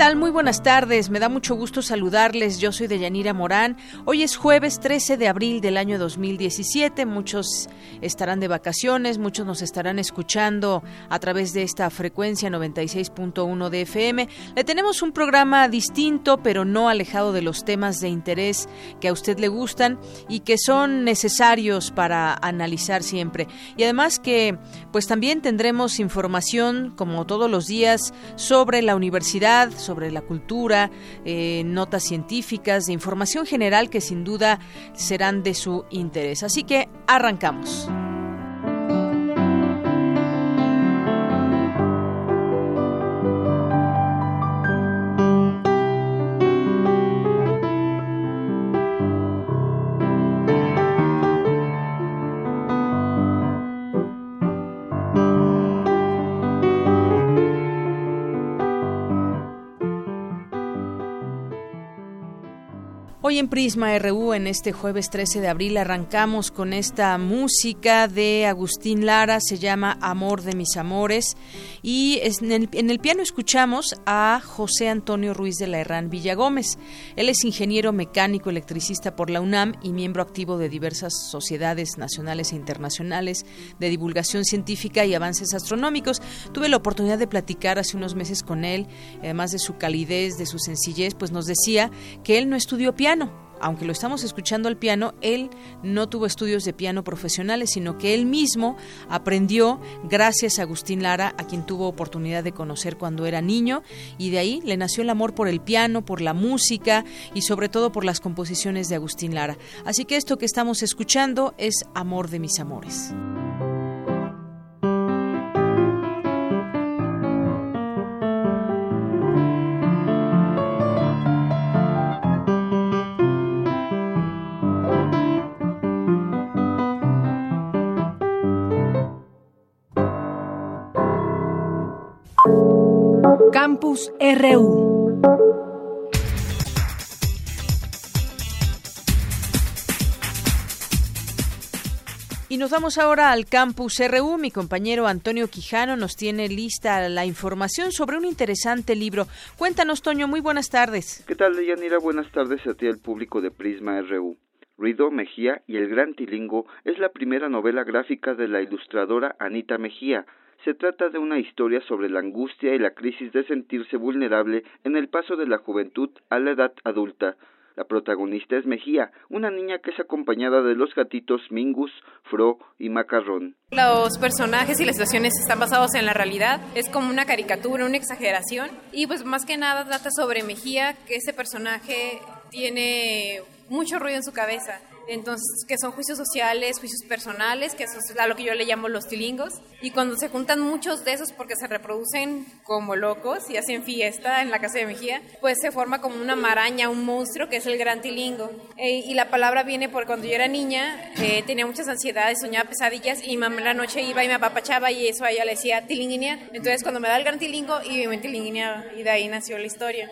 Muy buenas tardes, me da mucho gusto saludarles. Yo soy Deyanira Morán. Hoy es jueves 13 de abril del año 2017. Muchos estarán de vacaciones, muchos nos estarán escuchando a través de esta frecuencia 96.1 de FM. Le tenemos un programa distinto, pero no alejado de los temas de interés que a usted le gustan y que son necesarios para analizar siempre. Y además que pues también tendremos información como todos los días sobre la universidad, sobre la cultura, eh, notas científicas, de información general que sin duda serán de su interés. Así que arrancamos. Hoy en Prisma RU, en este jueves 13 de abril, arrancamos con esta música de Agustín Lara, se llama Amor de mis amores, y en el, en el piano escuchamos a José Antonio Ruiz de la Herrán Villagómez. Él es ingeniero mecánico electricista por la UNAM y miembro activo de diversas sociedades nacionales e internacionales de divulgación científica y avances astronómicos. Tuve la oportunidad de platicar hace unos meses con él, además de su calidez, de su sencillez, pues nos decía que él no estudió piano, aunque lo estamos escuchando al piano, él no tuvo estudios de piano profesionales, sino que él mismo aprendió gracias a Agustín Lara, a quien tuvo oportunidad de conocer cuando era niño, y de ahí le nació el amor por el piano, por la música y sobre todo por las composiciones de Agustín Lara. Así que esto que estamos escuchando es Amor de mis amores. Campus RU. Y nos vamos ahora al campus RU. Mi compañero Antonio Quijano nos tiene lista la información sobre un interesante libro. Cuéntanos, Toño, muy buenas tardes. ¿Qué tal, Deyanira? Buenas tardes a ti, al público de Prisma RU. Ruido Mejía y el Gran Tilingo es la primera novela gráfica de la ilustradora Anita Mejía, se trata de una historia sobre la angustia y la crisis de sentirse vulnerable en el paso de la juventud a la edad adulta. La protagonista es Mejía, una niña que es acompañada de los gatitos Mingus, Fro y Macarrón. Los personajes y las situaciones están basados en la realidad, es como una caricatura, una exageración, y pues más que nada trata sobre Mejía, que ese personaje tiene mucho ruido en su cabeza entonces que son juicios sociales, juicios personales, que eso es a lo que yo le llamo los tilingos, y cuando se juntan muchos de esos porque se reproducen como locos y hacen fiesta en la casa de Mejía, pues se forma como una maraña, un monstruo que es el gran tilingo. Eh, y la palabra viene porque cuando yo era niña eh, tenía muchas ansiedades, soñaba pesadillas y mamá en la noche iba y me apapachaba y eso a ella le decía tilinguinea. Entonces cuando me da el gran tilingo y me tilinguinea y de ahí nació la historia.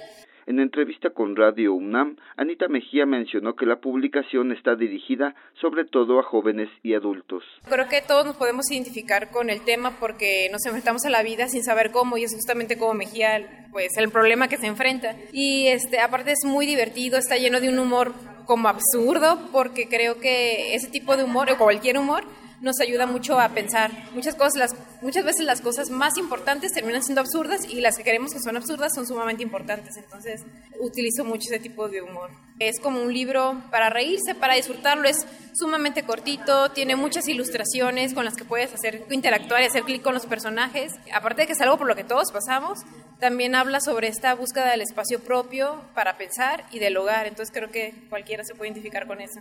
En entrevista con Radio UNAM, Anita Mejía mencionó que la publicación está dirigida sobre todo a jóvenes y adultos. Creo que todos nos podemos identificar con el tema porque nos enfrentamos a la vida sin saber cómo y es justamente como Mejía, pues el problema que se enfrenta. Y este, aparte es muy divertido, está lleno de un humor como absurdo porque creo que ese tipo de humor o cualquier humor nos ayuda mucho a pensar. Muchas, cosas, las, muchas veces las cosas más importantes terminan siendo absurdas y las que queremos que son absurdas son sumamente importantes. Entonces utilizo mucho ese tipo de humor. Es como un libro para reírse, para disfrutarlo. Es sumamente cortito, tiene muchas ilustraciones con las que puedes hacer interactuar y hacer clic con los personajes. Aparte de que es algo por lo que todos pasamos, también habla sobre esta búsqueda del espacio propio para pensar y del hogar. Entonces creo que cualquiera se puede identificar con eso.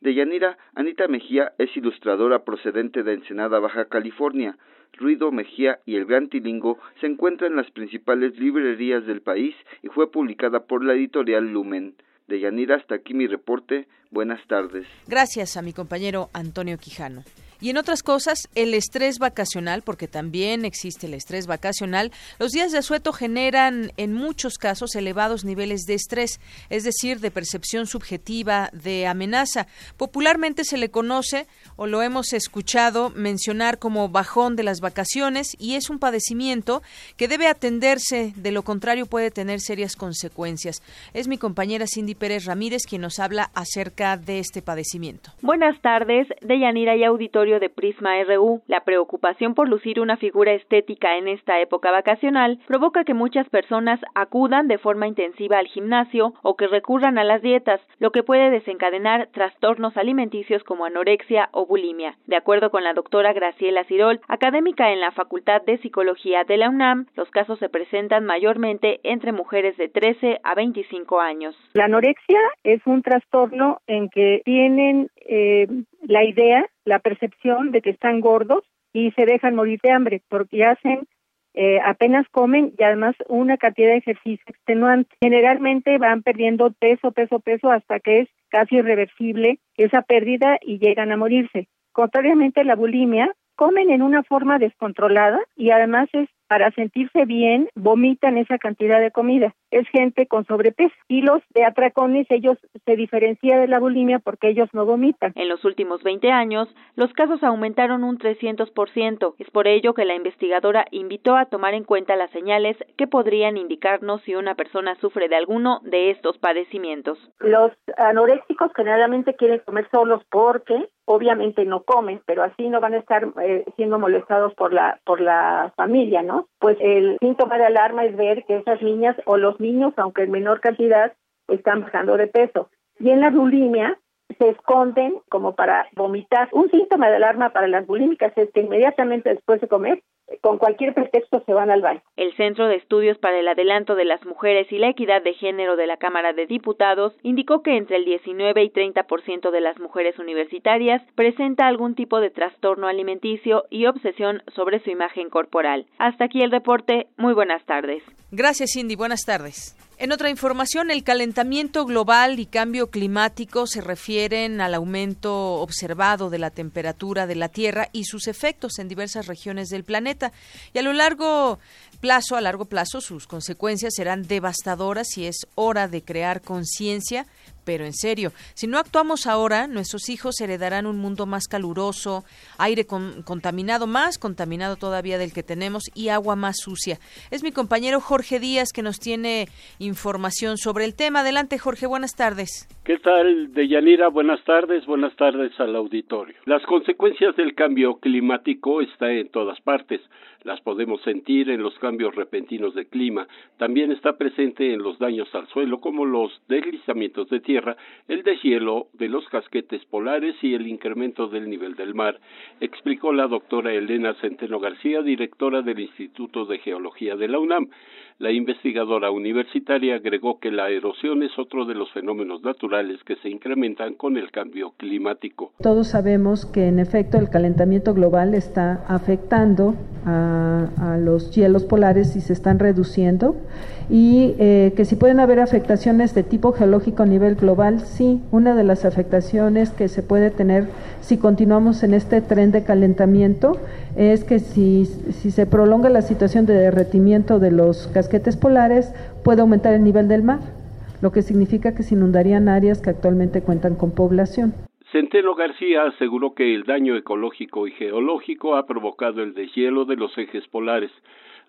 De Yanira, Anita Mejía es ilustradora procedente de Ensenada, Baja California. Ruido Mejía y El Gran Tilingo se encuentran en las principales librerías del país y fue publicada por la editorial Lumen. De Yanira, hasta aquí mi reporte. Buenas tardes. Gracias a mi compañero Antonio Quijano. Y en otras cosas, el estrés vacacional, porque también existe el estrés vacacional, los días de asueto generan en muchos casos elevados niveles de estrés, es decir, de percepción subjetiva de amenaza. Popularmente se le conoce o lo hemos escuchado mencionar como bajón de las vacaciones y es un padecimiento que debe atenderse, de lo contrario puede tener serias consecuencias. Es mi compañera Cindy Pérez Ramírez quien nos habla acerca de este padecimiento. Buenas tardes, Deyanira y auditorio de Prisma RU, la preocupación por lucir una figura estética en esta época vacacional provoca que muchas personas acudan de forma intensiva al gimnasio o que recurran a las dietas, lo que puede desencadenar trastornos alimenticios como anorexia o bulimia. De acuerdo con la doctora Graciela Cirol, académica en la Facultad de Psicología de la UNAM, los casos se presentan mayormente entre mujeres de 13 a 25 años. La anorexia es un trastorno en que tienen eh, la idea, la percepción de que están gordos y se dejan morir de hambre porque hacen eh, apenas comen y además una cantidad de ejercicio extenuante. Generalmente van perdiendo peso, peso, peso hasta que es casi irreversible esa pérdida y llegan a morirse. Contrariamente a la bulimia, comen en una forma descontrolada y además es para sentirse bien, vomitan esa cantidad de comida. Es gente con sobrepeso. Y los de atracones, ellos se diferencian de la bulimia porque ellos no vomitan. En los últimos 20 años, los casos aumentaron un 300%. Es por ello que la investigadora invitó a tomar en cuenta las señales que podrían indicarnos si una persona sufre de alguno de estos padecimientos. Los anoréxicos generalmente quieren comer solos porque obviamente no comen, pero así no van a estar eh, siendo molestados por la por la familia, ¿no? Pues el síntoma de alarma es ver que esas niñas o los niños, aunque en menor cantidad, están bajando de peso. Y en la bulimia se esconden como para vomitar. Un síntoma de alarma para las bulímicas es que inmediatamente después de comer con cualquier pretexto se van al baño. El Centro de Estudios para el Adelanto de las Mujeres y la Equidad de Género de la Cámara de Diputados indicó que entre el 19 y 30% de las mujeres universitarias presenta algún tipo de trastorno alimenticio y obsesión sobre su imagen corporal. Hasta aquí el reporte. Muy buenas tardes. Gracias, Cindy. Buenas tardes. En otra información, el calentamiento global y cambio climático se refieren al aumento observado de la temperatura de la Tierra y sus efectos en diversas regiones del planeta. Y a lo largo plazo, a largo plazo, sus consecuencias serán devastadoras y es hora de crear conciencia pero en serio, si no actuamos ahora, nuestros hijos heredarán un mundo más caluroso, aire contaminado, más contaminado todavía del que tenemos y agua más sucia. Es mi compañero Jorge Díaz que nos tiene información sobre el tema. Adelante, Jorge, buenas tardes. ¿Qué tal, Deyanira? Buenas tardes, buenas tardes al auditorio. Las consecuencias del cambio climático están en todas partes. Las podemos sentir en los cambios repentinos de clima. También está presente en los daños al suelo, como los deslizamientos de tierra el deshielo de los casquetes polares y el incremento del nivel del mar, explicó la doctora Elena Centeno García, directora del Instituto de Geología de la UNAM. La investigadora universitaria agregó que la erosión es otro de los fenómenos naturales que se incrementan con el cambio climático. Todos sabemos que en efecto el calentamiento global está afectando a, los hielos polares y se están reduciendo y eh, que si pueden haber afectaciones de tipo geológico a nivel global, sí, una de las afectaciones que se puede tener si continuamos en este tren de calentamiento es que si, si se prolonga la situación de derretimiento de los casquetes polares, puede aumentar el nivel del mar, lo que significa que se inundarían áreas que actualmente cuentan con población. Centeno García aseguró que el daño ecológico y geológico ha provocado el deshielo de los ejes polares,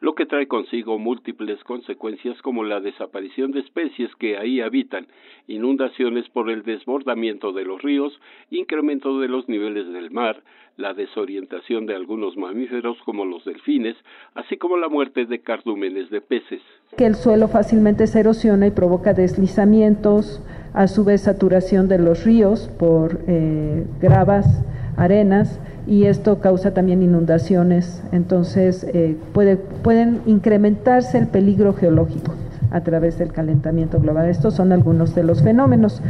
lo que trae consigo múltiples consecuencias como la desaparición de especies que ahí habitan, inundaciones por el desbordamiento de los ríos, incremento de los niveles del mar, la desorientación de algunos mamíferos como los delfines, así como la muerte de cardúmenes de peces. Que el suelo fácilmente se erosiona y provoca deslizamientos, a su vez saturación de los ríos por eh, gravas, arenas, y esto causa también inundaciones, entonces eh, puede, pueden incrementarse el peligro geológico a través del calentamiento global. Estos son algunos de los fenómenos.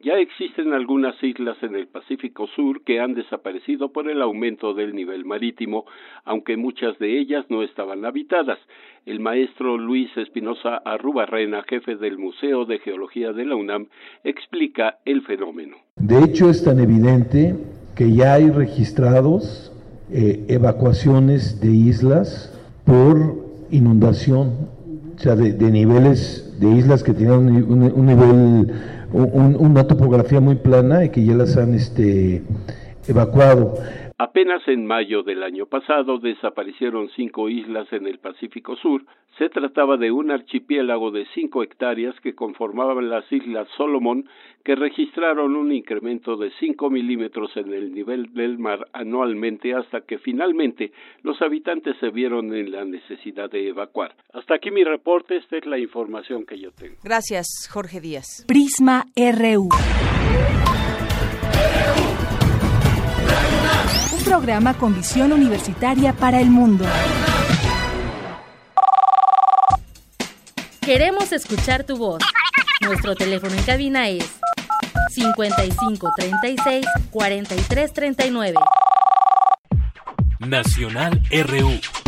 Ya existen algunas islas en el Pacífico Sur que han desaparecido por el aumento del nivel marítimo, aunque muchas de ellas no estaban habitadas. El maestro Luis Espinosa Arrubarrena, jefe del Museo de Geología de la UNAM, explica el fenómeno. De hecho, es tan evidente que ya hay registrados eh, evacuaciones de islas por inundación, o sea, de, niveles de islas que tienen un, nivel, una topografía muy plana y que ya las han este, evacuado. Apenas en mayo del año pasado desaparecieron cinco islas en el Pacífico Sur. Se trataba de un archipiélago de cinco hectáreas que conformaban las Islas Solomon, que registraron un incremento de cinco milímetros en el nivel del mar anualmente hasta que finalmente los habitantes se vieron en la necesidad de evacuar. Hasta aquí mi reporte, esta es la información que yo tengo. Gracias, Jorge Díaz. Prisma RU. programa con visión universitaria para el mundo. Queremos escuchar tu voz. Nuestro teléfono en cabina es 55 36 43 39. Nacional RU.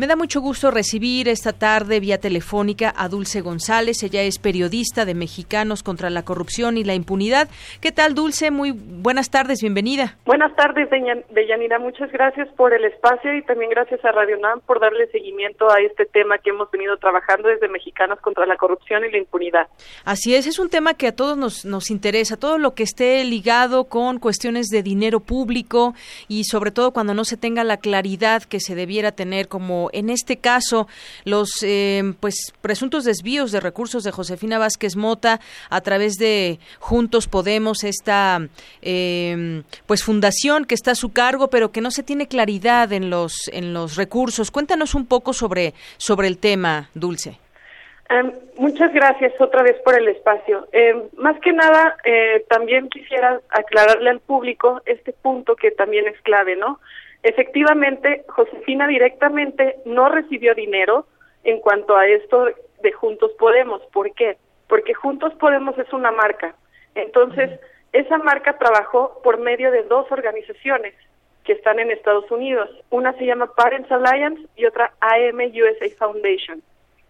Me da mucho gusto recibir esta tarde vía telefónica a Dulce González. Ella es periodista de Mexicanos contra la Corrupción y la Impunidad. ¿Qué tal, Dulce? Muy buenas tardes, bienvenida. Buenas tardes, Deyanira. Muchas gracias por el espacio y también gracias a Radio NAM por darle seguimiento a este tema que hemos venido trabajando desde Mexicanos contra la Corrupción y la Impunidad. Así es, es un tema que a todos nos, nos interesa, todo lo que esté ligado con cuestiones de dinero público y sobre todo cuando no se tenga la claridad que se debiera tener como en este caso los eh, pues presuntos desvíos de recursos de Josefina Vázquez Mota a través de Juntos Podemos esta eh, pues fundación que está a su cargo pero que no se tiene claridad en los en los recursos cuéntanos un poco sobre sobre el tema Dulce em, muchas gracias otra vez por el espacio. Em, más que nada, eh, también quisiera aclararle al público este punto que también es clave, ¿no? Efectivamente, Josefina directamente no recibió dinero en cuanto a esto de Juntos Podemos. ¿Por qué? Porque Juntos Podemos es una marca. Entonces, esa marca trabajó por medio de dos organizaciones que están en Estados Unidos. Una se llama Parents Alliance y otra AM USA Foundation.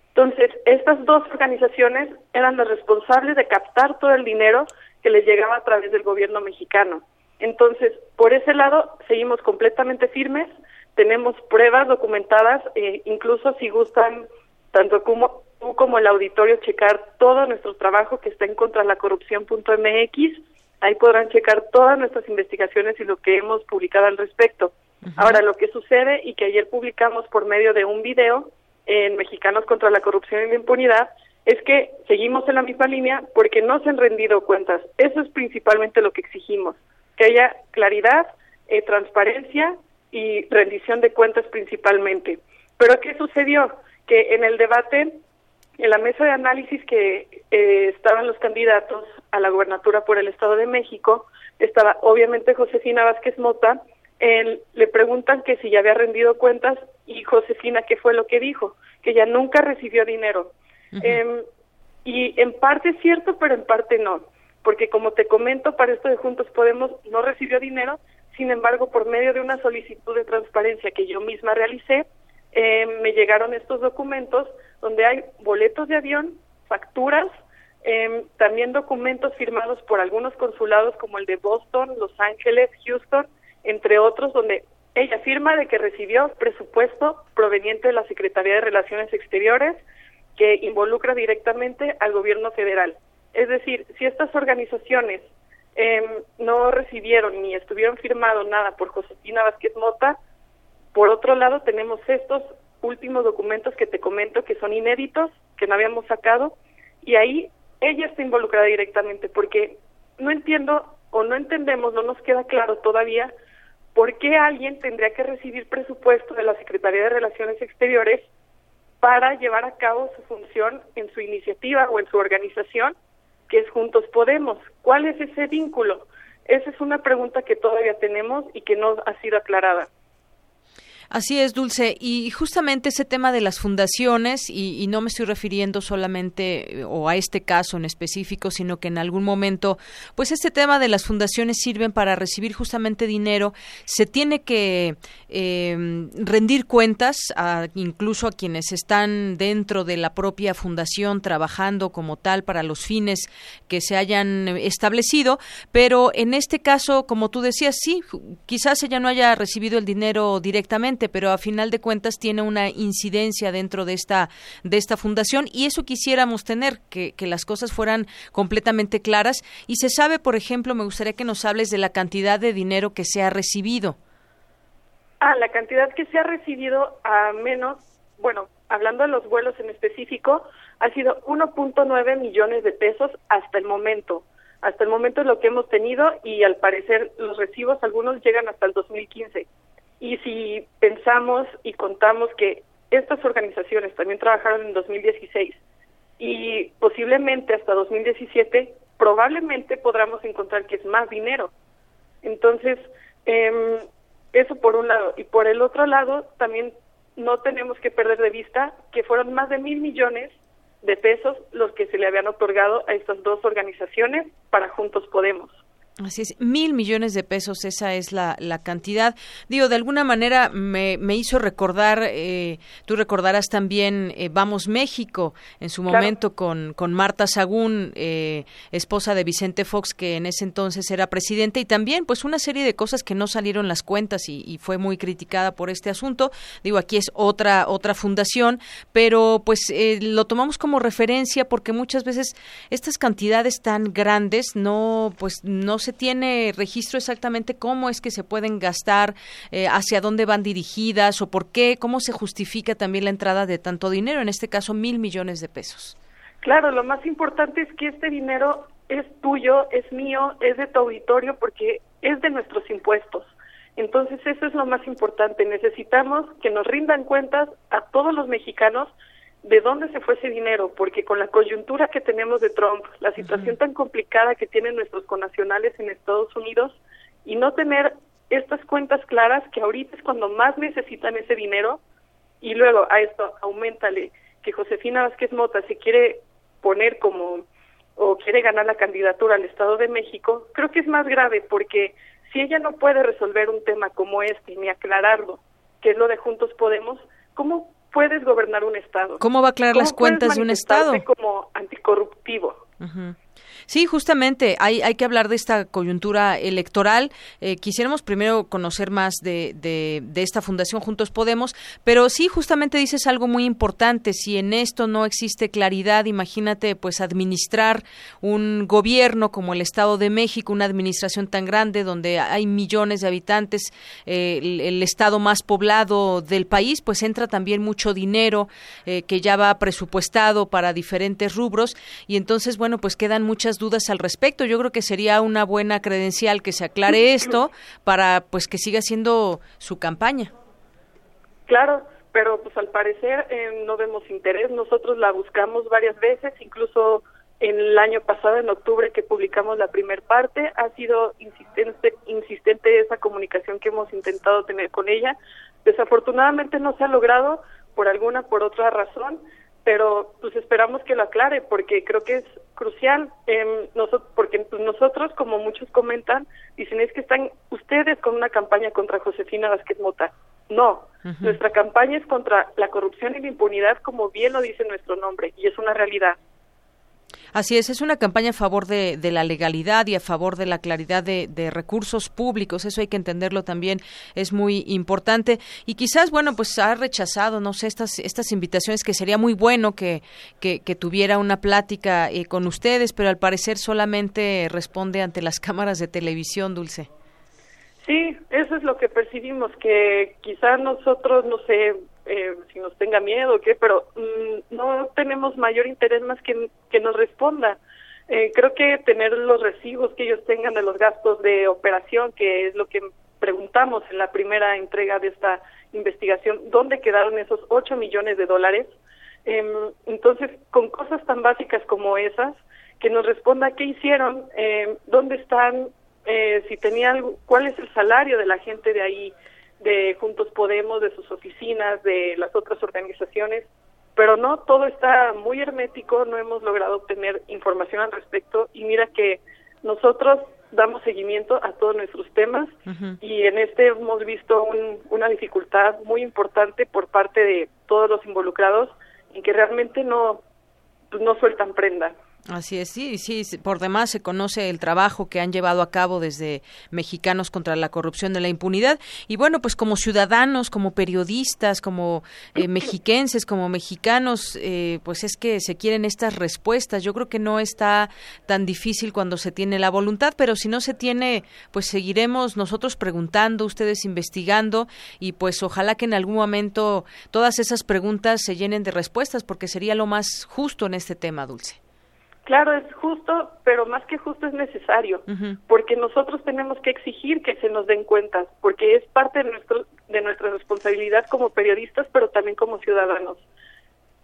Entonces, estas dos organizaciones eran las responsables de captar todo el dinero que les llegaba a través del gobierno mexicano. Entonces, por ese lado, seguimos completamente firmes, tenemos pruebas documentadas, eh, incluso si gustan, tanto como tú como el auditorio, checar todo nuestro trabajo que está en contra la corrupción.mx, ahí podrán checar todas nuestras investigaciones y lo que hemos publicado al respecto. Ahora, lo que sucede y que ayer publicamos por medio de un video en Mexicanos contra la Corrupción y la Impunidad, es que seguimos en la misma línea porque no se han rendido cuentas. Eso es principalmente lo que exigimos que haya claridad, eh, transparencia y rendición de cuentas principalmente. Pero ¿qué sucedió? Que en el debate, en la mesa de análisis que eh, estaban los candidatos a la gubernatura por el Estado de México, estaba obviamente Josefina Vázquez Mota, le preguntan que si ya había rendido cuentas y Josefina, ¿qué fue lo que dijo? Que ya nunca recibió dinero. Em, y en parte es cierto, pero en parte no porque como te comento, para esto de Juntos Podemos no recibió dinero, sin embargo, por medio de una solicitud de transparencia que yo misma realicé, eh, me llegaron estos documentos donde hay boletos de avión, facturas, eh, también documentos firmados por algunos consulados como el de Boston, Los Ángeles, Houston, entre otros, donde ella firma de que recibió presupuesto proveniente de la Secretaría de Relaciones Exteriores que involucra directamente al gobierno federal. Es decir, si estas organizaciones em, no recibieron ni estuvieron firmados nada por Josefina Vázquez Mota. Por otro lado, tenemos estos últimos documentos que te comento que son inéditos, que no habíamos sacado, y ahí ella está involucrada directamente, porque no entiendo o no entendemos, no nos queda claro todavía por qué alguien tendría que recibir presupuesto de la Secretaría de Relaciones Exteriores para llevar a cabo su función en su iniciativa o en su organización, que es Juntos Podemos. ¿Cuál es ese vínculo? Esa es una pregunta que todavía tenemos y que no ha sido aclarada. Así es, Dulce. Y justamente ese tema de las fundaciones, y, no me estoy refiriendo solamente eh, o a este caso en específico, sino que en algún momento, pues este tema de las fundaciones sirven para recibir justamente dinero. Se tiene que em, rendir cuentas, a, incluso a quienes están dentro de la propia fundación trabajando como tal para los fines que se hayan establecido. Pero en este caso, como tú decías, sí, quizás ella no haya recibido el dinero directamente pero a final de cuentas tiene una incidencia dentro de esta, de esta fundación y eso quisiéramos tener, que, que las cosas fueran completamente claras. Y se sabe, por ejemplo, me gustaría que nos hables de la cantidad de dinero que se ha recibido. Ah, la cantidad que se ha recibido a menos, bueno, hablando de los vuelos en específico, ha sido 1.9 millones de pesos hasta el momento. Hasta el momento es lo que hemos tenido y al parecer los recibos algunos llegan hasta el 2015. Y si pensamos y contamos que estas organizaciones también trabajaron en 2016 y posiblemente hasta 2017, probablemente podamos encontrar que es más dinero. Entonces, eh, eso por un lado. Y por el otro lado, también no tenemos que perder de vista que fueron más de mil millones de pesos los que se le habían otorgado a estas dos organizaciones para Juntos Podemos. Así es, mil millones de pesos, esa es la, cantidad. Digo, de alguna manera me, hizo recordar, eh, tú recordarás también eh, Vamos México, en su momento con, con Marta Sagún, eh, esposa de Vicente Fox, que en ese entonces era presidente, y también pues una serie de cosas que no salieron las cuentas y, y fue muy criticada por este asunto. Digo, aquí es otra, otra fundación, pero pues lo tomamos como referencia porque muchas veces estas cantidades tan grandes no, pues no se tiene registro exactamente cómo es que se pueden gastar, eh, hacia dónde van dirigidas o por qué, cómo se justifica también la entrada de tanto dinero, en este caso mil millones de pesos. Claro, lo más importante es que este dinero es tuyo, es mío, es de tu auditorio porque es de nuestros impuestos. Entonces eso es lo más importante. Necesitamos que nos rindan cuentas a todos los mexicanos de dónde se fue ese dinero, porque con la coyuntura que tenemos de Trump, la situación tan complicada que tienen nuestros conacionales en Estados Unidos y no tener estas cuentas claras que ahorita es cuando más necesitan ese dinero y luego a esto aumentale que Josefina Vázquez Mota se quiere poner como o quiere ganar la candidatura al Estado de México, creo que es más grave porque si ella no puede resolver un tema como este ni aclararlo, que es lo de Juntos Podemos, ¿cómo puedes gobernar un Estado? ¿Cómo va a aclarar las cuentas de un Estado? Como anticorruptivo. Sí, justamente hay, hay que hablar de esta coyuntura electoral. Eh, quisiéramos primero conocer más de, de, esta fundación Juntos Podemos, pero sí, justamente dices algo muy importante. Si en esto no existe claridad, imagínate pues administrar un gobierno como el Estado de México, una administración tan grande donde hay millones de habitantes, eh, el, Estado más poblado del país, pues entra también mucho dinero eh, que ya va presupuestado para diferentes rubros y entonces, bueno, pues quedan muchas dudas al respecto. Yo creo que sería una buena credencial que se aclare esto para pues que siga siendo su campaña. Claro, pero pues al parecer eh, no vemos interés. Nosotros la buscamos varias veces, incluso en el año pasado, en octubre, que publicamos la primera parte, ha sido insistente, insistente esa comunicación que hemos intentado tener con ella. Desafortunadamente no se ha logrado por alguna, por otra razón pero pues esperamos que lo aclare porque creo que es crucial. Eh, nosotros porque pues, nosotros como muchos comentan dicen es que están ustedes con una campaña contra Josefina Vázquez Mota no nuestra campaña es contra la corrupción y la impunidad como bien lo dice nuestro nombre y es una realidad Así es, es una campaña a favor de, la legalidad y a favor de la claridad de, recursos públicos. Eso hay que entenderlo también, es muy importante. Y quizás, bueno, pues ha rechazado, no sé, estas, estas invitaciones que sería muy bueno que, que, tuviera una plática eh, con ustedes, pero al parecer solamente responde ante las cámaras de televisión, Dulce. Sí, eso es lo que percibimos, que quizás nosotros, no sé, eh, si nos tenga miedo o qué, pero mm, no tenemos mayor interés más que que nos responda. Eh, creo que tener los recibos que ellos tengan de los gastos de operación, que es lo que preguntamos en la primera entrega de esta investigación, ¿dónde quedaron esos 8 millones de dólares? Em, entonces, con cosas tan básicas como esas, que nos responda qué hicieron, eh, dónde están, eh, si tenían, cuál es el salario de la gente de ahí, de Juntos Podemos, de sus oficinas, de las otras organizaciones, pero no, todo está muy hermético, no hemos logrado obtener información al respecto y mira que nosotros damos seguimiento a todos nuestros temas y en este hemos visto una dificultad muy importante por parte de todos los involucrados en que realmente no, pues no sueltan prenda. Así es, sí, sí, por demás se conoce el trabajo que han llevado a cabo desde Mexicanos contra la corrupción de la impunidad. Y bueno, pues como ciudadanos, como periodistas, como eh, mexiquenses, como mexicanos, eh, pues es que se quieren estas respuestas. Yo creo que no está tan difícil cuando se tiene la voluntad, pero si no se tiene, pues seguiremos nosotros preguntando, ustedes investigando y pues ojalá que en algún momento todas esas preguntas se llenen de respuestas, porque sería lo más justo en este tema, Dulce. Claro, es justo, pero más que justo es necesario, porque nosotros tenemos que exigir que se nos den cuentas, porque es parte de, nuestro, de nuestra responsabilidad como periodistas, pero también como ciudadanos.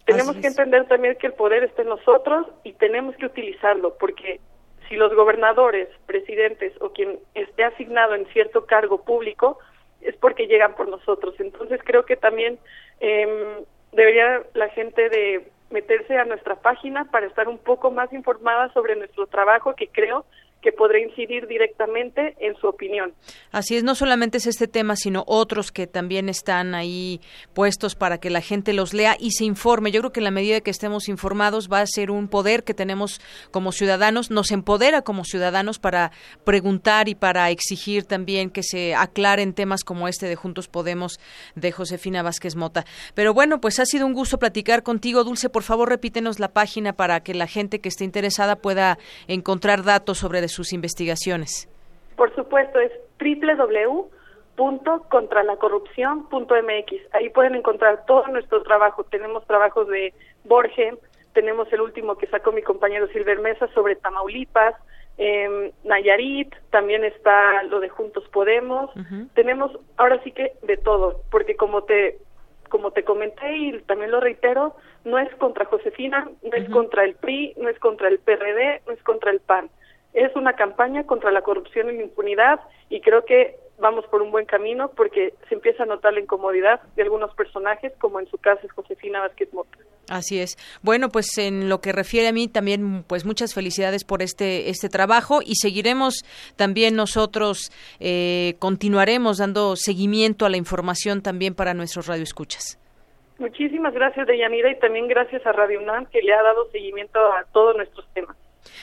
Tenemos que entender también que el poder está en nosotros y tenemos que utilizarlo, porque si los gobernadores, presidentes o quien esté asignado en cierto cargo público, es porque llegan por nosotros. Entonces creo que también eh, debería la gente de meterse a nuestra página para estar un poco más informada sobre nuestro trabajo que creo que podrá incidir directamente en su opinión. Así es, no solamente es este tema, sino otros que también están ahí puestos para que la gente los lea y se informe. Yo creo que en la medida que estemos informados va a ser un poder que tenemos como ciudadanos, nos empodera como ciudadanos para preguntar y para exigir también que se aclaren temas como este de Juntos Podemos de Josefina Vázquez Mota. Pero bueno, pues ha sido un gusto platicar contigo, Dulce. Por favor, repítenos la página para que la gente que esté interesada pueda encontrar datos sobre sus investigaciones? Por supuesto, es www.contralacorrupción.mx. Ahí pueden encontrar todo nuestro trabajo. Tenemos trabajos de Borges, tenemos el último que sacó mi compañero Silver Mesa sobre Tamaulipas, eh, Nayarit, también está lo de Juntos Podemos. Tenemos ahora sí que de todo, porque como te como te comenté y también lo reitero, no es contra Josefina, no es contra el PRI, no es contra el PRD, no es contra el PAN es una campaña contra la corrupción y la impunidad y creo que vamos por un buen camino porque se empieza a notar la incomodidad de algunos personajes, como en su caso es Josefina Vázquez Mota. Así es. Bueno, pues en lo que refiere a mí también, pues muchas felicidades por este este trabajo y seguiremos también nosotros eh, continuaremos dando seguimiento a la información también para nuestros radioescuchas. Muchísimas gracias, Deyanira, y también gracias a Radio UNAM que le ha dado seguimiento a todos nuestros temas.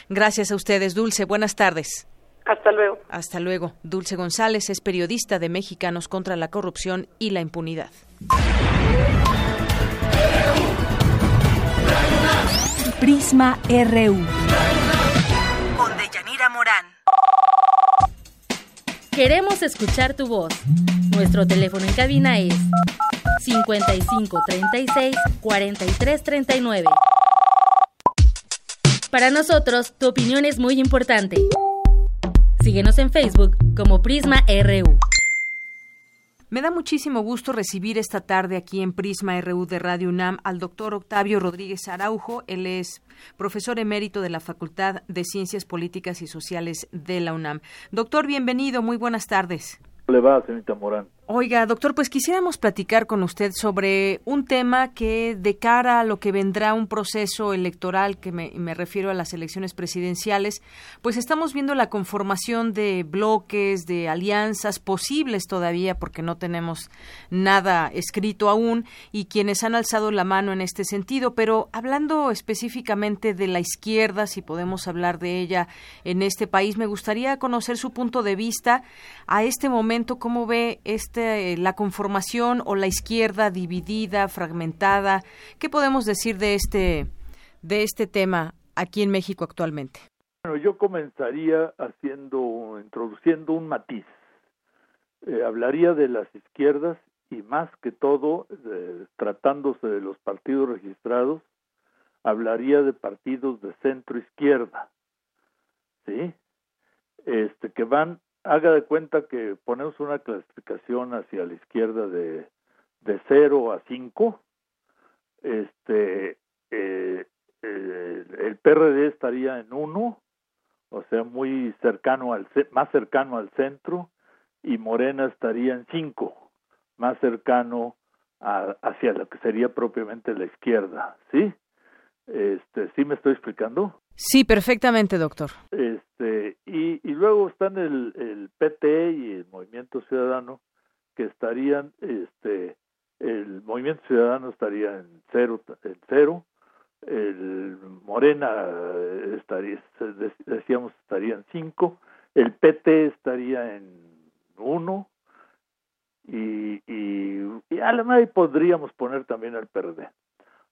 Gracias a ustedes, Dulce. Buenas tardes. Hasta luego. Hasta luego. Dulce González es periodista de Mexicanos contra la Corrupción y la Impunidad. Prisma RU. Con Deyanira Morán. Queremos escuchar tu voz. Nuestro teléfono en cabina es 55 36 43 39. Para nosotros, tu opinión es muy importante. Síguenos en Facebook como Prisma RU. Me da muchísimo gusto recibir esta tarde aquí en Prisma RU de Radio UNAM al doctor Octavio Rodríguez Araujo. Él es profesor emérito de la Facultad de Ciencias Políticas y Sociales de la UNAM. Doctor, bienvenido, muy buenas tardes. ¿Cómo le va, señorita Morán? Oiga, doctor, pues quisiéramos platicar con usted sobre un tema que de cara a lo que vendrá un proceso electoral, que me, me, refiero a las elecciones presidenciales, pues estamos viendo la conformación de bloques, de alianzas posibles todavía, porque no tenemos nada escrito aún, y quienes han alzado la mano en este sentido, pero hablando específicamente de la izquierda, si podemos hablar de ella en este país, me gustaría conocer su punto de vista a este momento, cómo ve este este, la conformación o la izquierda dividida, fragmentada. ¿Qué podemos decir de este, de este tema aquí en México actualmente? Bueno, yo comenzaría haciendo, introduciendo un matiz. Eh, hablaría de las izquierdas y más que todo, eh, tratándose de los partidos registrados, hablaría de partidos de centro izquierda, ¿sí? Este, que van haga de cuenta que ponemos una clasificación hacia la izquierda de, de 0 a 5, este, eh, eh, el PRD estaría en 1, o sea, muy cercano al, más cercano al centro, y Morena estaría en 5, más cercano a, hacia lo que sería propiamente la izquierda, ¿sí? Este, ¿Sí me estoy explicando? Sí, perfectamente, doctor. Este, y, luego están el, el PT y el Movimiento Ciudadano, que estarían, este, el Movimiento Ciudadano estaría en cero, en cero el Morena estaría, decíamos, estaría en cinco, el PT estaría en uno, y, y, y a podríamos poner también al PRD.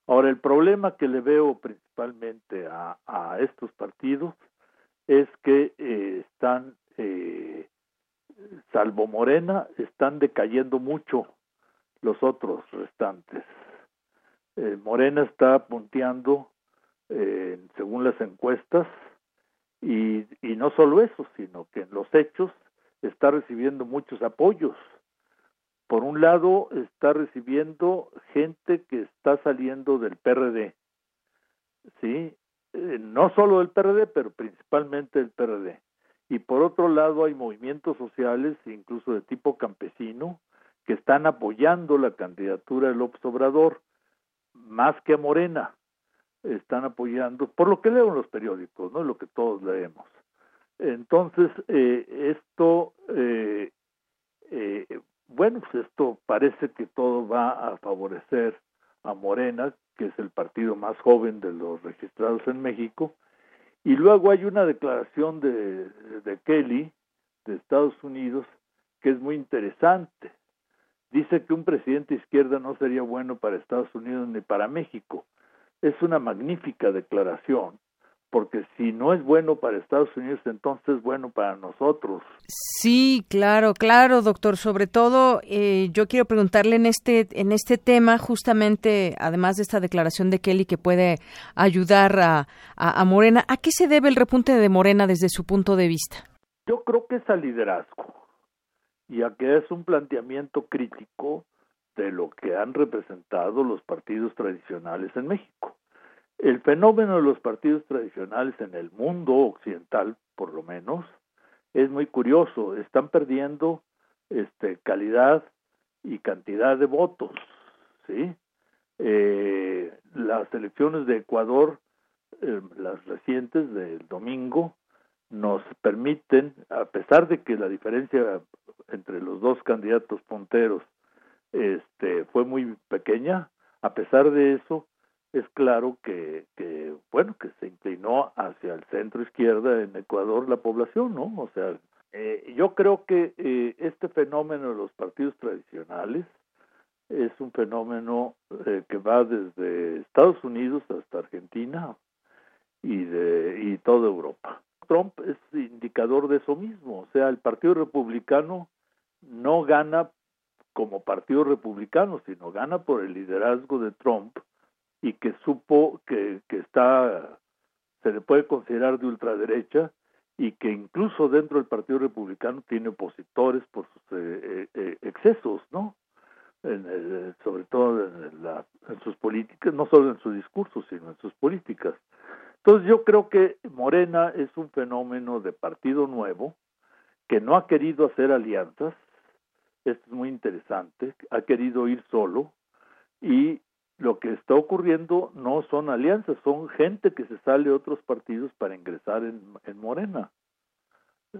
Ahora, el problema que le veo principalmente a, a estos partidos es que eh, están, eh, salvo Morena, están decayendo mucho los otros restantes. Eh, Morena está punteando, según las encuestas, y, y no solo eso, sino que en los hechos está recibiendo muchos apoyos por un lado está recibiendo gente que está saliendo del PRD, ¿sí? Eh, no solo del PRD, pero principalmente del PRD. Y por otro lado hay movimientos sociales, incluso de tipo campesino, que están apoyando la candidatura de López Obrador, más que a Morena. Están apoyando, por lo que leo en los periódicos, ¿no? Lo que todos leemos. Entonces, eh, esto eh, eh, bueno, pues esto parece que todo va a favorecer a Morena, que es el partido más joven de los registrados en México, y luego hay una declaración de, de Kelly de Estados Unidos que es muy interesante. Dice que un presidente izquierda no sería bueno para Estados Unidos ni para México. Es una magnífica declaración porque si no es bueno para Estados Unidos, entonces es bueno para nosotros. Sí, claro, claro, doctor. Sobre todo, eh, yo quiero preguntarle en este en este tema, justamente, además de esta declaración de Kelly que puede ayudar a, a, Morena, ¿a qué se debe el repunte de Morena desde su punto de vista? Yo creo que es al liderazgo y a que es un planteamiento crítico de lo que han representado los partidos tradicionales en México el fenómeno de los partidos tradicionales en el mundo occidental, por lo menos, es muy curioso. Están perdiendo este, calidad y cantidad de votos, ¿sí? Eh, las elecciones de Ecuador, eh, las recientes del domingo, nos permiten, a pesar de que la diferencia entre los dos candidatos punteros este, fue muy pequeña, a pesar de eso, es claro que, bueno, que se inclinó hacia el centro izquierda en Ecuador la población, ¿no? O sea, eh, yo creo que eh, este fenómeno de los partidos tradicionales es un fenómeno eh, que va desde Estados Unidos hasta Argentina y de y toda Europa. Trump es indicador de eso mismo, o sea, el Partido Republicano no gana como Partido Republicano, sino gana por el liderazgo de Trump y que supo que, que está, se le puede considerar de ultraderecha y que incluso dentro del Partido Republicano tiene opositores por sus eh, eh, eh, excesos, ¿no? En sobre todo en, la, en sus políticas, no solo en su discurso, sino en sus políticas. Entonces yo creo que Morena es un fenómeno de partido nuevo que no ha querido hacer alianzas, esto es muy interesante, ha querido ir solo y lo que está ocurriendo no son alianzas, son gente que se sale de otros partidos para ingresar en, en Morena,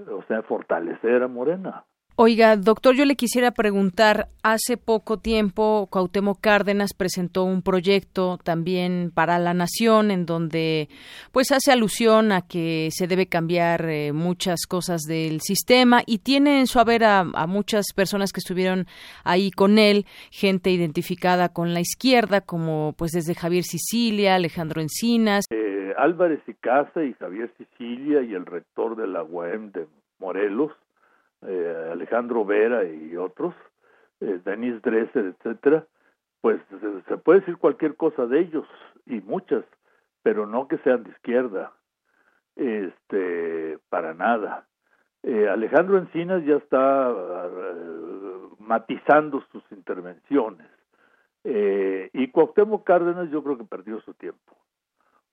o sea, fortalecer a Morena. Oiga, doctor, yo le quisiera preguntar, hace poco tiempo Cuauhtémoc Cárdenas presentó un proyecto también para la nación en donde pues hace alusión a que se debe cambiar eh, muchas cosas del sistema y tiene en su haber a, muchas personas que estuvieron ahí con él, gente identificada con la izquierda como pues desde Javier Sicilia, Alejandro Encinas. Eh, Álvarez y Casa y Javier Sicilia y el rector de la UEM de Morelos eh, Alejandro Vera y otros, eh, Denis Dresser, etcétera, pues se, puede decir cualquier cosa de ellos y muchas, pero no que sean de izquierda, este, para nada. Eh, Alejandro Encinas ya está uh, matizando sus intervenciones eh, y Cuauhtémoc Cárdenas yo creo que perdió su tiempo.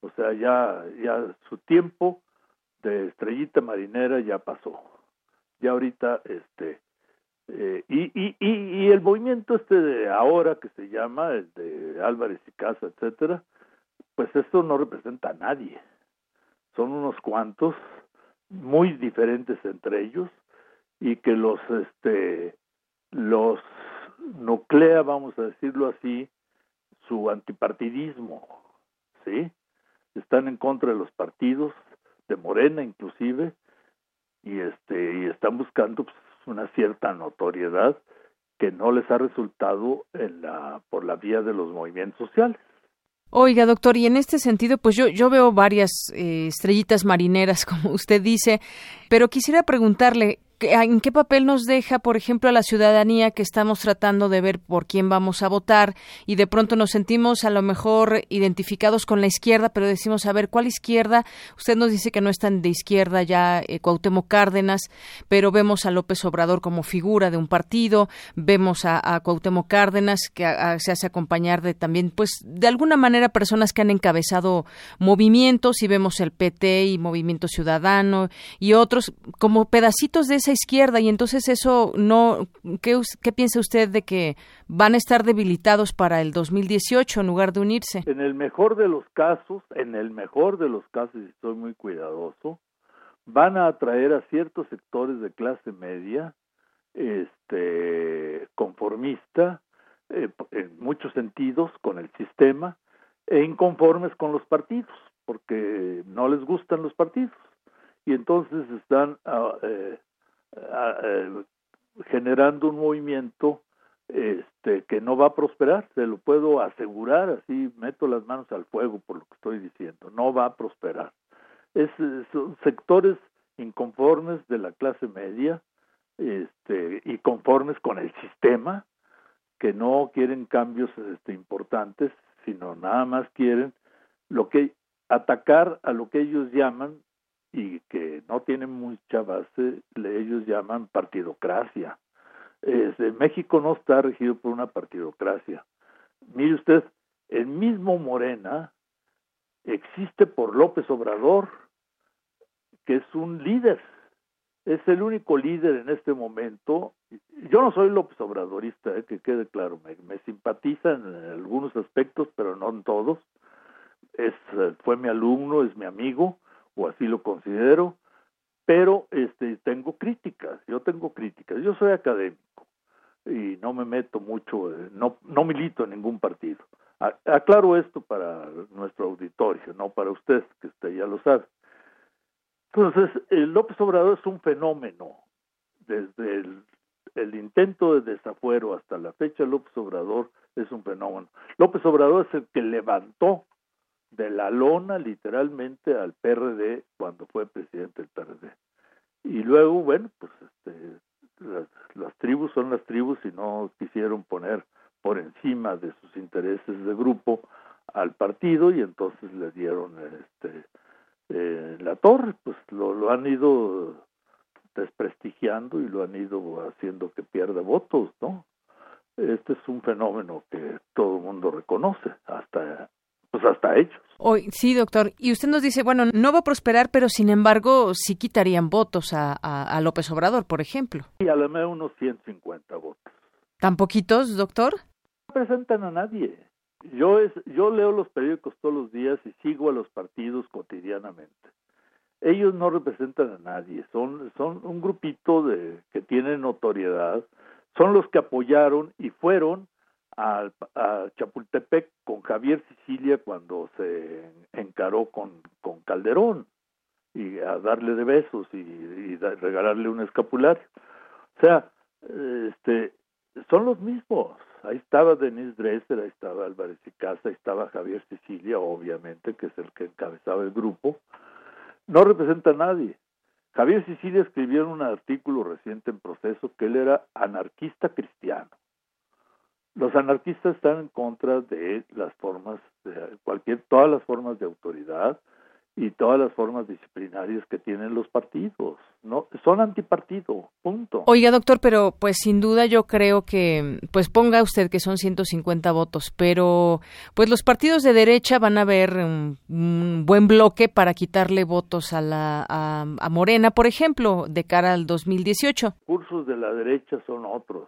O sea, ya, ya su tiempo de estrellita marinera ya pasó ya ahorita este eh, y, y, y, el movimiento este de ahora que se llama el de Álvarez y Casa etcétera pues esto no representa a nadie. Son unos cuantos muy diferentes entre ellos y que los este los nuclea vamos a decirlo así su antipartidismo sí están en contra de los partidos de Morena inclusive y este y están buscando pues, una cierta notoriedad que no les ha resultado en la por la vía de los movimientos sociales. Oiga, doctor, y en este sentido, pues yo, yo veo varias eh, estrellitas marineras, como usted dice, pero quisiera preguntarle, ¿En qué papel nos deja, por ejemplo, a la ciudadanía que estamos tratando de ver por quién vamos a votar y de pronto nos sentimos a lo mejor identificados con la izquierda, pero decimos, a ver, ¿cuál izquierda? Usted nos dice que no están de izquierda ya eh, Cuauhtémoc Cárdenas, pero vemos a López Obrador como figura de un partido, vemos a, a Cuauhtémoc Cárdenas que se hace acompañar de también, pues, de alguna manera personas que han encabezado movimientos y vemos el PT y Movimiento Ciudadano y otros como pedacitos de ese izquierda y entonces eso no ¿qué, ¿qué, piensa usted de que van a estar debilitados para el 2018 en lugar de unirse? En el mejor de los casos, en el mejor de los casos, y estoy muy cuidadoso, van a atraer a ciertos sectores de clase media, este conformista eh, en muchos sentidos con el sistema e inconformes con los partidos porque no les gustan los partidos y entonces están ah, eh, eh, generando un movimiento este que no va a prosperar, se lo puedo asegurar, así meto las manos al fuego por lo que estoy diciendo, no va a prosperar. Es, son sectores inconformes de la clase media este, y conformes con el sistema, que no quieren cambios este, importantes, sino nada más quieren lo que atacar a lo que ellos llaman y que no tienen mucha base, ellos llaman partidocracia. Este, México no está regido por una partidocracia. Mire usted, el mismo Morena existe por López Obrador, que es un líder, es el único líder en este momento. Yo no soy López Obradorista, eh, que quede claro, me, me simpatiza en algunos aspectos, pero no en todos. Es, fue mi alumno, es mi amigo, o así lo considero, pero este tengo críticas, yo tengo críticas, yo soy académico y no me meto mucho, no, no milito en ningún partido. Aclaro esto para nuestro auditorio, no para usted, que usted ya lo sabe. Entonces, López Obrador es un fenómeno. Desde el, el, intento de desafuero hasta la fecha, López Obrador es un fenómeno. López Obrador es el que levantó de la lona literalmente al PRD cuando fue presidente del PRD. Y luego, bueno, pues este, las, las tribus son las tribus y no quisieron poner por encima de sus intereses de grupo al partido y entonces le dieron este eh, la torre, pues lo, lo han ido desprestigiando y lo han ido haciendo que pierda votos, ¿no? Este es un fenómeno que todo el mundo reconoce, hasta pues hasta ellos. Hoy, sí, doctor. Y usted nos dice, bueno, no va a prosperar, pero sin embargo sí quitarían votos a, a, López Obrador, por ejemplo. Y a lo mejor unos 150 votos. ¿Tan poquitos, doctor? No presentan a nadie. Yo, es, yo leo los periódicos todos los días y sigo a los partidos cotidianamente. Ellos no representan a nadie, son, son un grupito de, que tiene notoriedad, son los que apoyaron y fueron a, Chapultepec con Javier Sicilia cuando se encaró con, con Calderón y a darle de besos y, regalarle un escapulario. O sea, este, son los mismos. Ahí estaba Denise Dresser, ahí estaba Álvarez y Casa, ahí estaba Javier Sicilia, obviamente, que es el que encabezaba el grupo. No representa a nadie. Javier Sicilia escribió en un artículo reciente en proceso que él era anarquista cristiano. Los anarquistas están en contra de las formas, de cualquier, todas las formas de autoridad y todas las formas disciplinarias que tienen los partidos. No, son antipartido, punto. Oiga, doctor, pero pues sin duda yo creo que, pues ponga usted que son 150 votos, pero pues los partidos de derecha van a ver un, buen bloque para quitarle votos a la a Morena, por ejemplo, de cara al 2018. Los cursos de la derecha son otros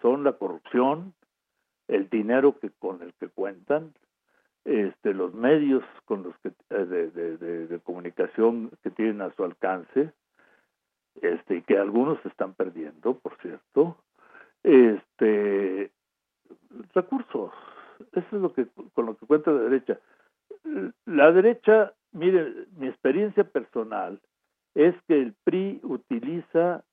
son la corrupción, el dinero que con el que cuentan, este, los medios con los que eh, de, comunicación que tienen a su alcance, este, y que algunos están perdiendo, por cierto, este, recursos. Eso es lo que con lo que cuenta la derecha. La derecha, mire, mi experiencia personal es que el PRI utiliza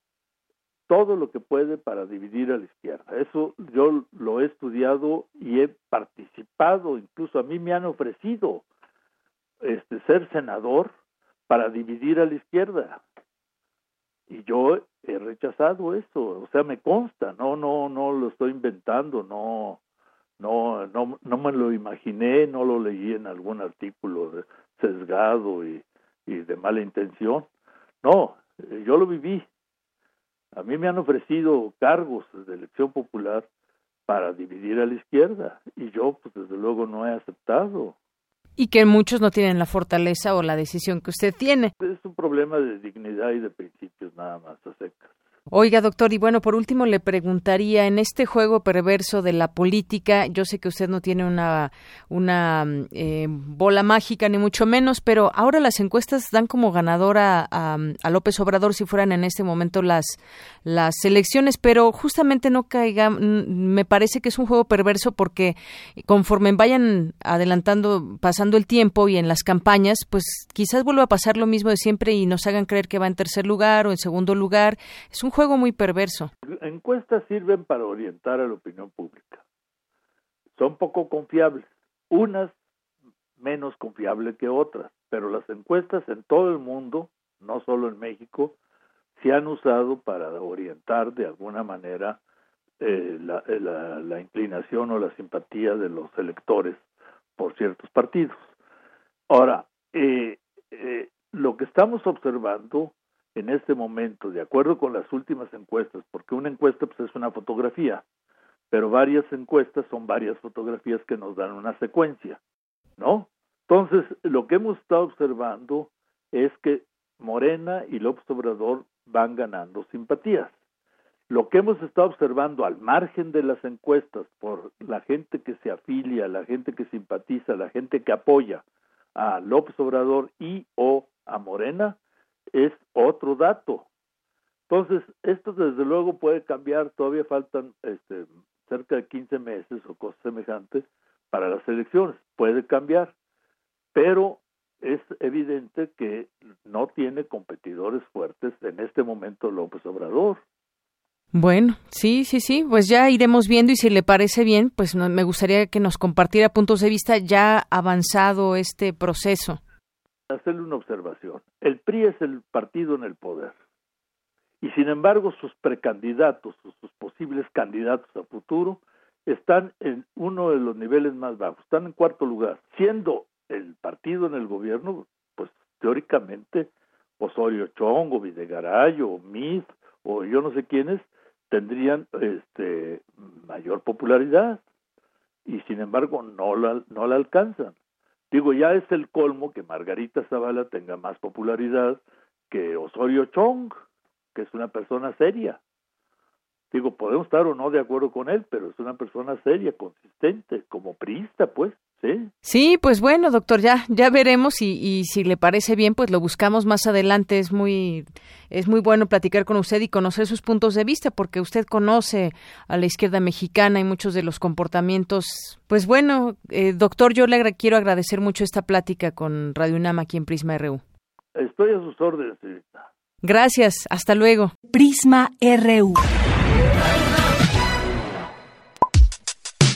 todo lo que puede para dividir a la izquierda. Eso yo lo he estudiado y he participado, incluso a mí me han ofrecido este ser senador para dividir a la izquierda. Y yo he rechazado eso, o sea, me consta, no no no lo estoy inventando, no no no no me lo imaginé, no lo leí en algún artículo sesgado y, y de mala intención. No, yo lo viví a mí me han ofrecido cargos de elección popular para dividir a la izquierda y yo, pues desde luego, no he aceptado. Y que muchos no tienen la fortaleza o la decisión que usted tiene. Es un problema de dignidad y de principios nada más a secas. Oiga, doctor, y bueno, por último le preguntaría, en este juego perverso de la política, yo sé que usted no tiene una, una eh, bola mágica, ni mucho menos, pero ahora las encuestas dan como ganadora a, a, López Obrador si fueran en este momento las, las elecciones, pero justamente no caiga, me parece que es un juego perverso porque conforme vayan adelantando, pasando el tiempo y en las campañas, pues quizás vuelva a pasar lo mismo de siempre y nos hagan creer que va en tercer lugar o en segundo lugar. Es un juego muy perverso. Encuestas sirven para orientar a la opinión pública. Son poco confiables, unas menos confiables que otras, pero las encuestas en todo el mundo, no solo en México, se han usado para orientar de alguna manera eh, eh, la, inclinación o la simpatía de los electores por ciertos partidos. Ahora, eh, lo que estamos observando en este momento, de acuerdo con las últimas encuestas, porque una encuesta pues, es una fotografía, pero varias encuestas son varias fotografías que nos dan una secuencia, ¿no? Entonces, lo que hemos estado observando es que Morena y López Obrador van ganando simpatías. Lo que hemos estado observando al margen de las encuestas por la gente que se afilia, la gente que simpatiza, la gente que apoya a López Obrador y o a Morena, es otro dato. Entonces, esto desde luego puede cambiar, todavía faltan este, cerca de 15 meses o cosas semejantes para las elecciones, puede cambiar, pero es evidente que no tiene competidores fuertes en este momento López Obrador. Bueno, sí, sí, sí, pues ya iremos viendo y si le parece bien, pues me gustaría que nos compartiera puntos de vista ya avanzado este proceso hacerle una observación. El PRI es el partido en el poder. Y sin embargo, sus precandidatos, sus posibles candidatos a futuro, están en uno de los niveles más bajos, están en cuarto lugar, siendo el partido en el gobierno, pues teóricamente Osorio Chong o Videgaray o Mith o yo no sé quiénes tendrían este mayor popularidad. y sin embargo no la, no la alcanzan. Digo, ya es el colmo que Margarita Zavala tenga más popularidad que Osorio Chong, que es una persona seria. Digo, podemos estar o no de acuerdo con él, pero es una persona seria, consistente, como priista, pues. Sí. Sí, pues bueno, doctor, ya ya veremos y, y, si le parece bien, pues lo buscamos más adelante. Es muy es muy bueno platicar con usted y conocer sus puntos de vista, porque usted conoce a la izquierda mexicana y muchos de los comportamientos. Pues bueno, eh, doctor, yo le quiero agradecer mucho esta plática con Radio UNAM aquí en Prisma RU. Estoy a sus órdenes, señorita. Gracias, hasta luego. Prisma RU.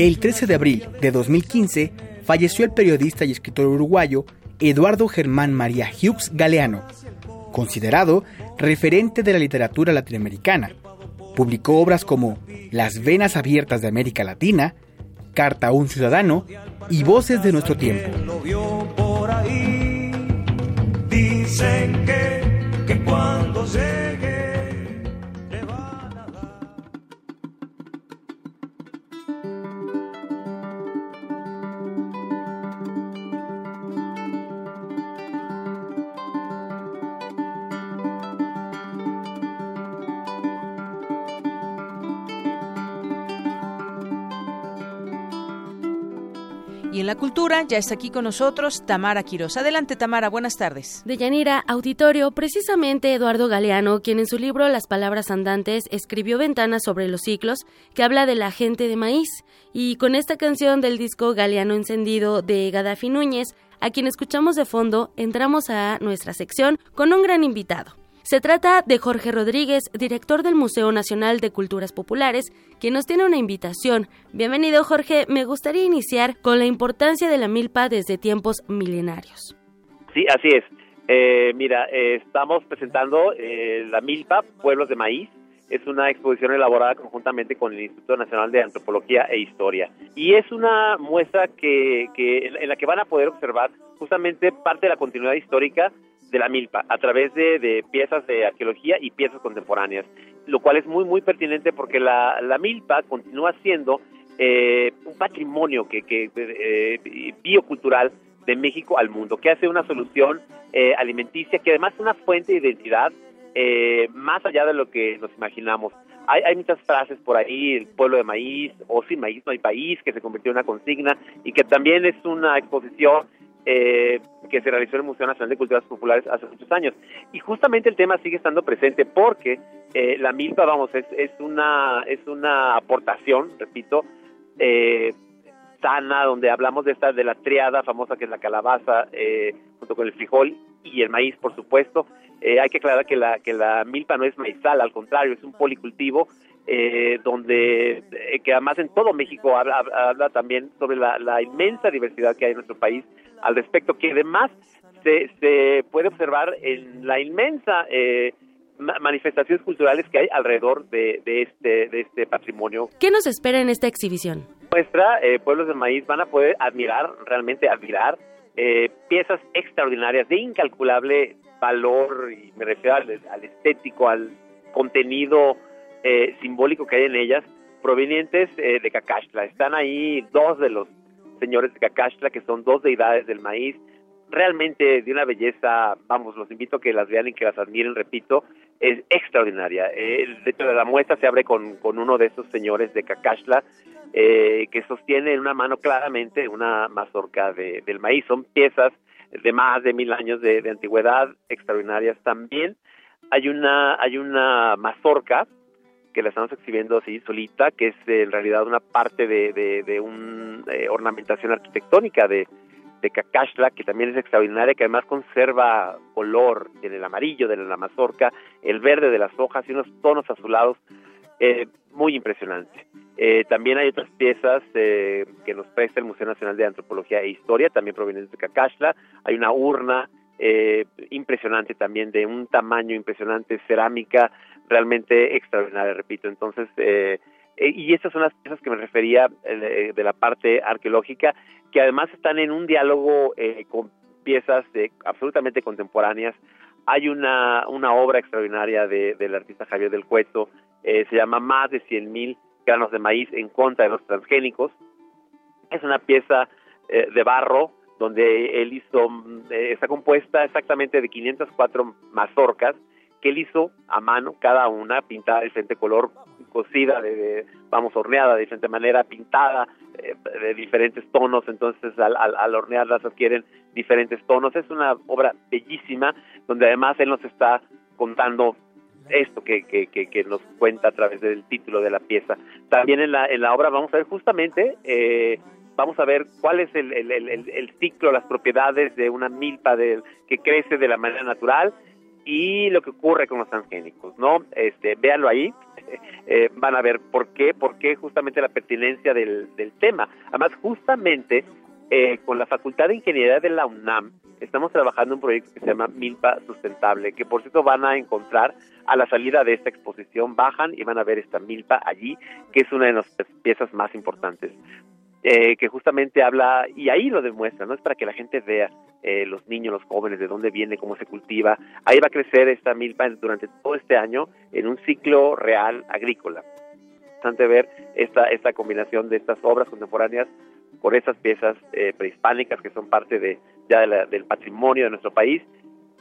El 13 de abril de 2015 falleció el periodista y escritor uruguayo Eduardo Germán María Hughes Galeano, considerado referente de la literatura latinoamericana. Publicó obras como Las Venas Abiertas de América Latina, Carta a un Ciudadano y Voces de nuestro tiempo. La cultura ya está aquí con nosotros Tamara Quiroz. Adelante, Tamara, buenas tardes. De Yanira, auditorio, precisamente Eduardo Galeano, quien en su libro Las Palabras Andantes escribió Ventanas sobre los ciclos, que habla de la gente de maíz. Y con esta canción del disco Galeano Encendido de Gaddafi Núñez, a quien escuchamos de fondo, entramos a nuestra sección con un gran invitado. Se trata de Jorge Rodríguez, director del Museo Nacional de Culturas Populares, quien nos tiene una invitación. Bienvenido Jorge, me gustaría iniciar con la importancia de la milpa desde tiempos milenarios. Sí, así es. Eh, mira, eh, estamos presentando eh, la milpa, Pueblos de Maíz. Es una exposición elaborada conjuntamente con el Instituto Nacional de Antropología e Historia. Y es una muestra que, que en la que van a poder observar justamente parte de la continuidad histórica de la milpa a través de, piezas de arqueología y piezas contemporáneas, lo cual es muy, muy pertinente porque la, la milpa continúa siendo eh, un patrimonio que, que eh, biocultural de México al mundo, que hace una solución eh, alimenticia que además es una fuente de identidad más allá de lo que nos imaginamos. Hay, hay, muchas frases por ahí, el pueblo de maíz, o sin maíz no hay país, que se convirtió en una consigna y que también es una exposición eh, que se realizó en el Museo Nacional de Culturas Populares hace muchos años. Y justamente el tema sigue estando presente porque eh, la milpa, vamos, es, es, una, es una aportación, repito, eh, sana, donde hablamos de esta, de la triada famosa que es la calabaza, eh, junto con el frijol y el maíz, por supuesto. Eh, hay que aclarar que la, que la milpa no es maizal, al contrario, es un policultivo eh, donde eh, que además en todo México habla, habla también sobre la, la, inmensa diversidad que hay en nuestro país al respecto, que además se, se puede observar en la inmensa eh, manifestaciones culturales que hay alrededor de, de, este, de este patrimonio. ¿Qué nos espera en esta exhibición? Nuestra eh, Pueblos del Maíz van a poder admirar, realmente admirar, eh, piezas extraordinarias de incalculable valor, y me refiero al, al estético, al contenido eh, simbólico que hay en ellas, provenientes eh, de Cacaxtla. Están ahí dos de los señores de Cacaxtla, que son dos deidades del maíz, realmente de una belleza, vamos, los invito a que las vean y que las admiren, repito, es extraordinaria. Hecho de la muestra se abre con, con uno de esos señores de Cacaxtla, eh, que sostiene en una mano claramente una mazorca de, del maíz. Son piezas de más de mil años de, de antigüedad, extraordinarias también. Hay una, hay una mazorca que la estamos exhibiendo así solita, que es en realidad una parte de, de, de una eh, ornamentación arquitectónica de, de cacashla, que también es extraordinaria, que además conserva color en el amarillo de la mazorca, el verde de las hojas y unos tonos azulados eh, muy impresionante. Eh, también hay otras piezas eh, que nos presta el Museo Nacional de Antropología e Historia, también provenientes de Cacashla. Hay una urna impresionante también, de un tamaño impresionante, cerámica realmente extraordinaria, repito. Entonces, y estas son las piezas que me refería de la parte arqueológica que además están en un diálogo eh, con piezas de, absolutamente contemporáneas. Hay una, una obra extraordinaria de, del artista Javier del Cueto, eh, se llama Más de 100.000 granos de maíz en contra de los transgénicos. Es una pieza eh, de barro donde él hizo, está compuesta exactamente de 504 mazorcas que él hizo a mano, cada una pintada de diferente color, cocida, de, vamos, horneada de diferente manera, pintada eh, de diferentes tonos, entonces al, al, hornearlas adquieren diferentes tonos. Es una obra bellísima, donde además él nos está contando esto que, que, que, nos cuenta a través del título de la pieza. También en la, en la obra vamos a ver justamente, eh, vamos a ver cuál es el, el, el, el, ciclo, las propiedades de una milpa de, que crece de la manera natural y lo que ocurre con los transgénicos, ¿no? Este, véanlo ahí, eh, van a ver por qué, por qué justamente la pertinencia del, del tema. Además, justamente eh, con la Facultad de Ingeniería de la UNAM estamos trabajando un proyecto que se llama Milpa Sustentable, que por cierto van a encontrar a la salida de esta exposición, bajan y van a ver esta milpa allí, que es una de las piezas más importantes. Eh, que justamente habla, y ahí lo demuestra, ¿no? Es para que la gente vea, eh, los niños, los jóvenes, de dónde viene, cómo se cultiva. Ahí va a crecer esta milpa durante todo este año en un ciclo real agrícola. Interesante ver esta, esta combinación de estas obras contemporáneas con esas piezas eh, prehispánicas que son parte de, ya del patrimonio de nuestro país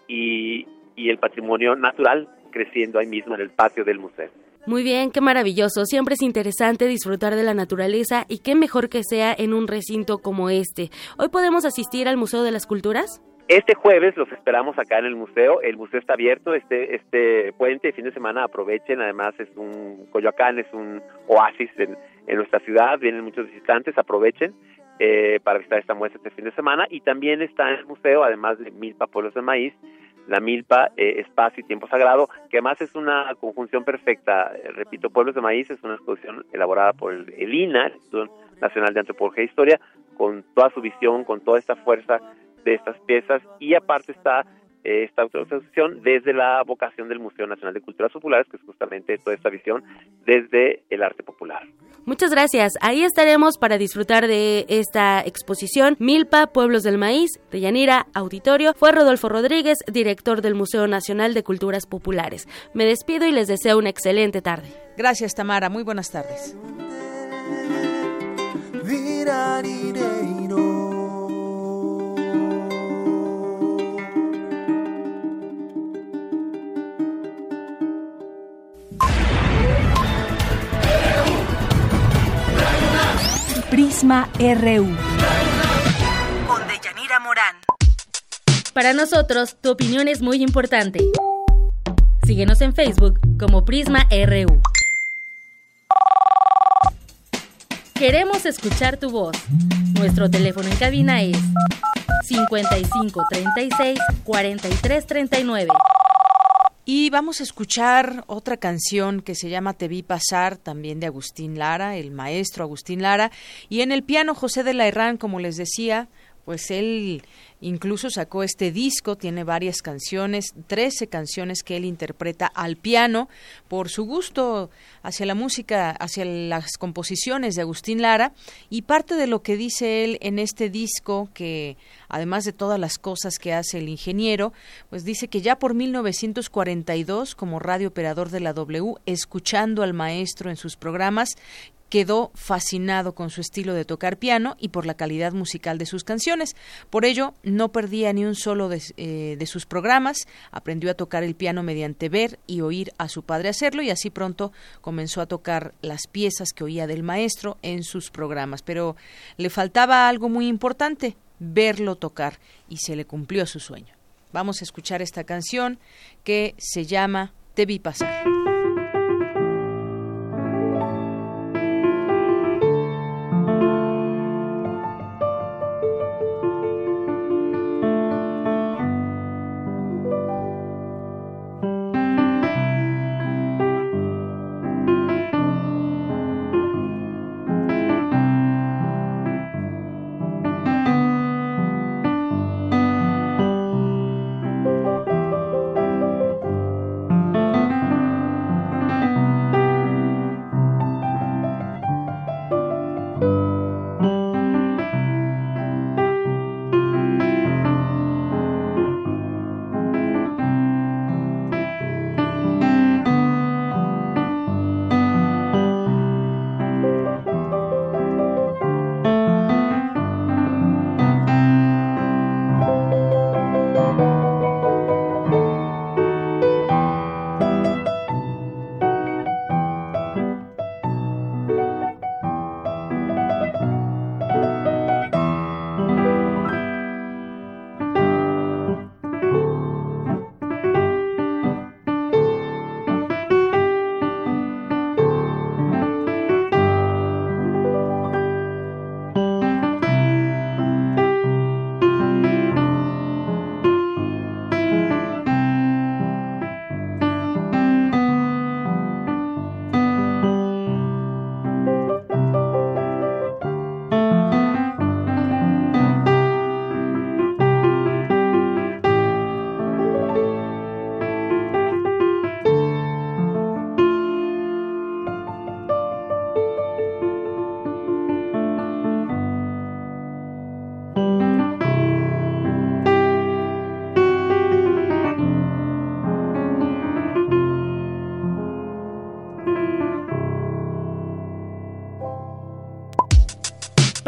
y, y el patrimonio natural creciendo ahí mismo en el patio del museo. Muy bien, qué maravilloso. Siempre es interesante disfrutar de la naturaleza y qué mejor que sea en un recinto como este. ¿Hoy podemos asistir al Museo de las Culturas? Este jueves los esperamos acá en el museo. El museo está abierto este este puente fin de semana. Aprovechen. Además es un Coyoacán es un oasis en, nuestra ciudad. Vienen muchos visitantes. Aprovechen eh, para visitar esta muestra este fin de semana. Y también está en el museo, además de Milpa Pueblos de Maíz, la milpa, eh, espacio y tiempo sagrado, que además es una conjunción perfecta. Eh, repito, Pueblos de Maíz es una exposición elaborada por el, INA, el Instituto Nacional de Antropología e Historia, con toda su visión, con toda esta fuerza de estas piezas, y aparte está esta exposición desde la vocación del Museo Nacional de Culturas Populares, que es justamente toda esta visión desde el arte popular. Muchas gracias. Ahí estaremos para disfrutar de esta exposición. Milpa, Pueblos del Maíz, de Yanira, Auditorio. Fue Rodolfo Rodríguez, director del Museo Nacional de Culturas Populares. Me despido y les deseo una excelente tarde. Gracias, Tamara. Muy buenas tardes. Prisma RU. Con Deyanira Morán. Para nosotros, tu opinión es muy importante. Síguenos en Facebook como Prisma RU. Queremos escuchar tu voz. Nuestro teléfono en cabina es 55 36 43 39. Y vamos a escuchar otra canción que se llama Te vi pasar, también de Agustín Lara, el maestro Agustín Lara. Y en el piano José de la Herrán, como les decía, pues él incluso sacó este disco, tiene varias canciones, 13 canciones que él interpreta al piano. Por su gusto hacia la música, hacia las composiciones de Agustín Lara y parte de lo que dice él en este disco que además de todas las cosas que hace el ingeniero, pues dice que ya por 1942 como radio operador de la W, escuchando al maestro en sus programas, quedó fascinado con su estilo de tocar piano y por la calidad musical de sus canciones. Por ello, no perdía ni un solo de, eh, de, sus programas, aprendió a tocar el piano mediante ver y oír a su padre hacerlo y así pronto comenzó a tocar las piezas que oía del maestro en sus programas. Pero le faltaba algo muy importante, verlo tocar, y se le cumplió su sueño. Vamos a escuchar esta canción que se llama Te vi pasar.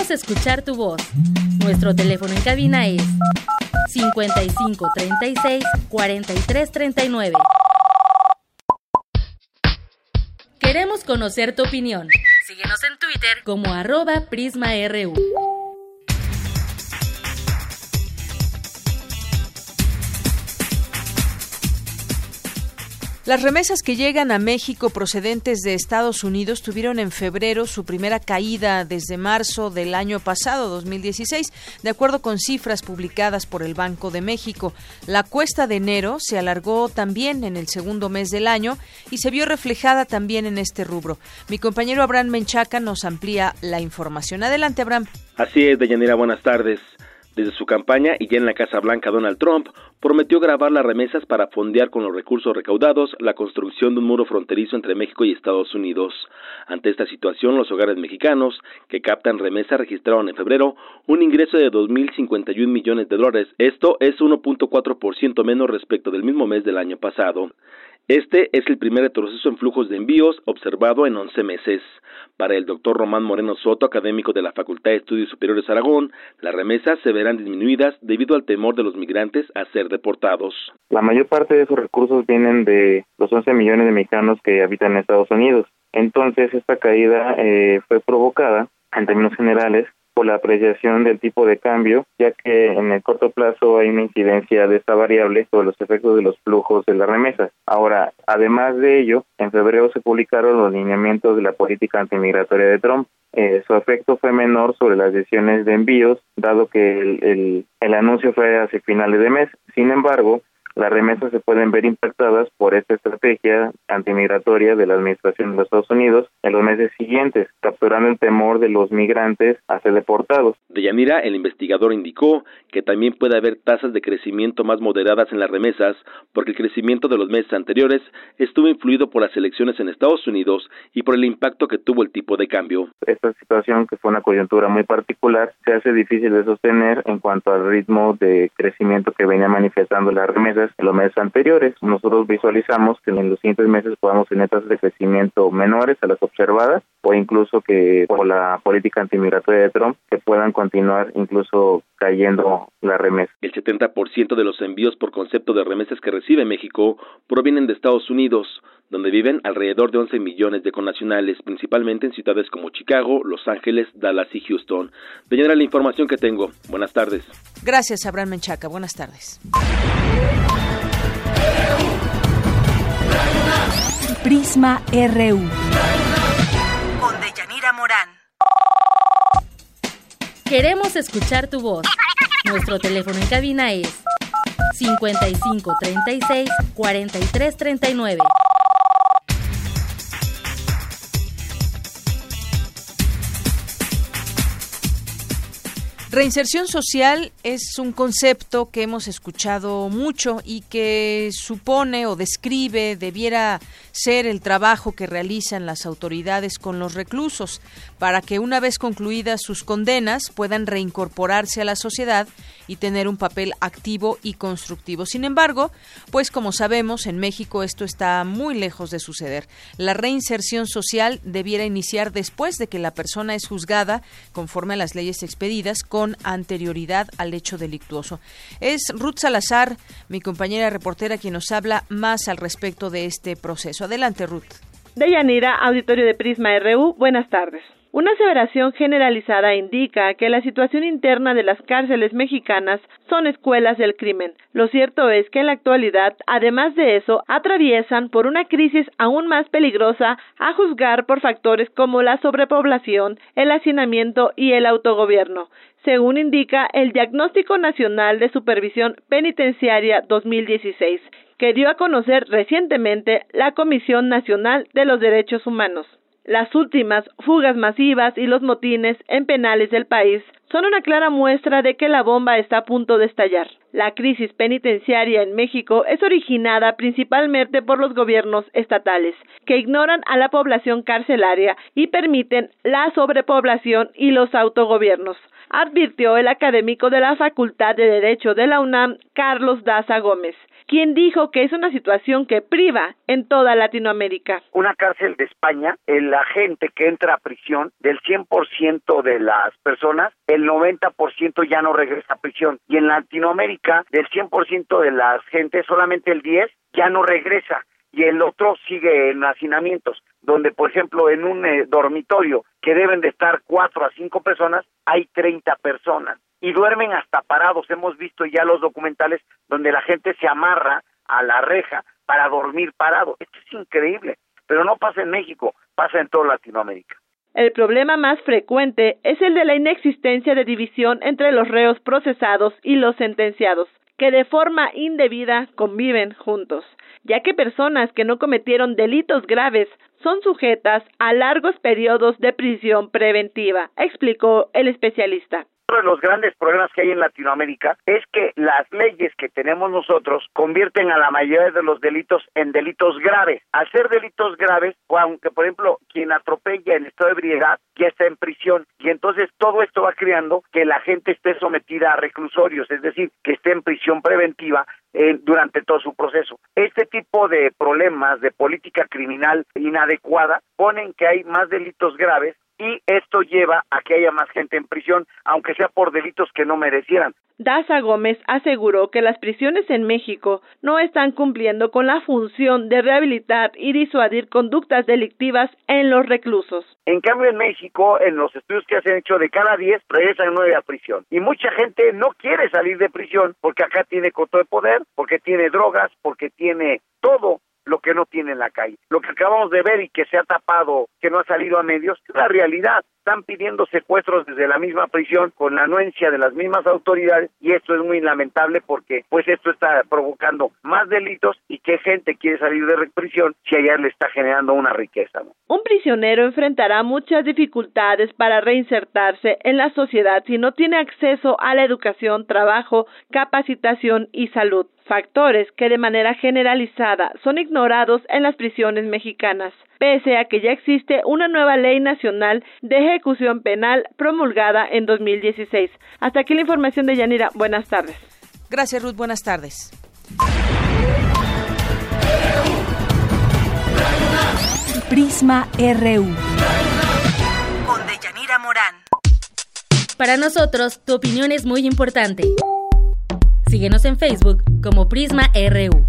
Queremos escuchar tu voz. Nuestro teléfono en cabina es 55 36 43 39. Queremos conocer tu opinión. Síguenos en Twitter como arroba PrismaRU. Las remesas que llegan a México procedentes de Estados Unidos tuvieron en febrero su primera caída desde marzo del año pasado, 2016, de acuerdo con cifras publicadas por el Banco de México. La cuesta de enero se alargó también en el segundo mes del año y se vio reflejada también en este rubro. Mi compañero Abraham Menchaca nos amplía la información. Adelante, Abraham. Así es, Deyanira, buenas tardes. Desde su campaña y ya en la Casa Blanca, Donald Trump prometió grabar las remesas para fondear con los recursos recaudados la construcción de un muro fronterizo entre México y Estados Unidos. Ante esta situación, los hogares mexicanos que captan remesas registraron en febrero un ingreso de 2.051 millones de dólares. Esto es 1.4% menos respecto del mismo mes del año pasado. Este es el primer retroceso en flujos de envíos observado en 11 meses. Para el doctor Román Moreno Soto, académico de la Facultad de Estudios Superiores Aragón, las remesas se verán disminuidas debido al temor de los migrantes a ser deportados. La mayor parte de esos recursos vienen de los 11 millones de mexicanos que habitan en Estados Unidos. Entonces, esta caída eh, fue provocada, en términos generales, por la apreciación del tipo de cambio, ya que en el corto plazo hay una incidencia de esta variable sobre los efectos de los flujos de las remesas. Ahora, además de ello, en febrero se publicaron los lineamientos de la política antimigratoria de Trump. Eh, su efecto fue menor sobre las decisiones de envíos, dado que el, el, anuncio fue hacia finales de mes. Sin embargo, las remesas se pueden ver impactadas por esta estrategia antimigratoria de la Administración de los Estados Unidos en los meses siguientes, capturando el temor de los migrantes a ser deportados. De Yanira, el investigador indicó que también puede haber tasas de crecimiento más moderadas en las remesas, porque el crecimiento de los meses anteriores estuvo influido por las elecciones en Estados Unidos y por el impacto que tuvo el tipo de cambio. Esta situación, que fue una coyuntura muy particular, se hace difícil de sostener en cuanto al ritmo de crecimiento que venía manifestando las remesas en los meses anteriores. Nosotros visualizamos que en los siguientes meses podamos tener tasas de crecimiento menores a las observadas o incluso que por la política antimigratoria de Trump que puedan continuar incluso cayendo la remesa. El 70% de los envíos por concepto de remesas que recibe México provienen de Estados Unidos, donde viven alrededor de 11 millones de connacionales, principalmente en ciudades como Chicago, Los Ángeles, Dallas y Houston. De la información que tengo. Buenas tardes. Gracias, Abraham Menchaca. Buenas tardes. Prisma RU. Con Deyanira Morán. Queremos escuchar tu voz. Nuestro teléfono en cabina es 55 36 Reinserción social es un concepto que hemos escuchado mucho y que supone o describe, debiera ser el trabajo que realizan las autoridades con los reclusos para que una vez concluidas sus condenas puedan reincorporarse a la sociedad y tener un papel activo y constructivo. Sin embargo, pues como sabemos, en México esto está muy lejos de suceder. La reinserción social debiera iniciar después de que la persona es juzgada conforme a las leyes expedidas con anterioridad al hecho delictuoso. Es Ruth Salazar, mi compañera reportera, quien nos habla más al respecto de este proceso. Adelante, Ruth. Deyanira, auditorio de Prisma RU, buenas tardes. Una aseveración generalizada indica que la situación interna de las cárceles mexicanas son escuelas del crimen. Lo cierto es que en la actualidad, además de eso, atraviesan por una crisis aún más peligrosa a juzgar por factores como la sobrepoblación, el hacinamiento y el autogobierno según indica el Diagnóstico Nacional de Supervisión Penitenciaria 2016, que dio a conocer recientemente la Comisión Nacional de los Derechos Humanos. Las últimas fugas masivas y los motines en penales del país son una clara muestra de que la bomba está a punto de estallar. La crisis penitenciaria en México es originada principalmente por los gobiernos estatales, que ignoran a la población carcelaria y permiten la sobrepoblación y los autogobiernos advirtió el académico de la Facultad de Derecho de la UNAM, Carlos Daza Gómez quien dijo que es una situación que priva en toda Latinoamérica. Una cárcel de España, la gente que entra a prisión, del 100% de las personas, el 90% ya no regresa a prisión. Y en Latinoamérica, del 100% de la gente, solamente el 10% ya no regresa y el otro sigue en hacinamientos, donde por ejemplo en un eh, dormitorio que deben de estar cuatro a cinco personas, hay 30 personas y duermen hasta parados. Hemos visto ya los documentales donde la gente se amarra a la reja para dormir parado. Esto es increíble, pero no pasa en México, pasa en toda Latinoamérica. El problema más frecuente es el de la inexistencia de división entre los reos procesados y los sentenciados, que de forma indebida conviven juntos, ya que personas que no cometieron delitos graves son sujetas a largos periodos de prisión preventiva, explicó el especialista. Uno de los grandes problemas que hay en Latinoamérica es que las leyes que tenemos nosotros convierten a la mayoría de los delitos en delitos graves. Al ser delitos graves, aunque por ejemplo quien atropella en estado de ebriedad ya está en prisión y entonces todo esto va creando que la gente esté sometida a reclusorios, es decir, que esté en prisión preventiva eh, durante todo su proceso. Este tipo de problemas de política criminal inadecuada ponen que hay más delitos graves y esto lleva a que haya más gente en prisión, aunque sea por delitos que no merecieran. Daza Gómez aseguró que las prisiones en México no están cumpliendo con la función de rehabilitar y disuadir conductas delictivas en los reclusos. En cambio, en México, en los estudios que se han hecho, de cada 10 regresan nueve a prisión. Y mucha gente no quiere salir de prisión porque acá tiene coto de poder, porque tiene drogas, porque tiene todo lo que no tiene en la calle. Lo que acabamos de ver y que se ha tapado, que no ha salido a medios, es la realidad. Están pidiendo secuestros desde la misma prisión con la anuencia de las mismas autoridades y esto es muy lamentable porque pues esto está provocando más delitos y que gente quiere salir de prisión si allá le está generando una riqueza. Un prisionero enfrentará muchas dificultades para reinsertarse en la sociedad si no tiene acceso a la educación, trabajo, capacitación y salud factores que de manera generalizada son ignorados en las prisiones mexicanas, pese a que ya existe una nueva ley nacional de ejecución penal promulgada en 2016. Hasta aquí la información de Yanira. Buenas tardes. Gracias, Ruth. Buenas tardes. Prisma RU. Con Deyanira Morán. Para nosotros, tu opinión es muy importante. Síguenos en Facebook como Prisma RU.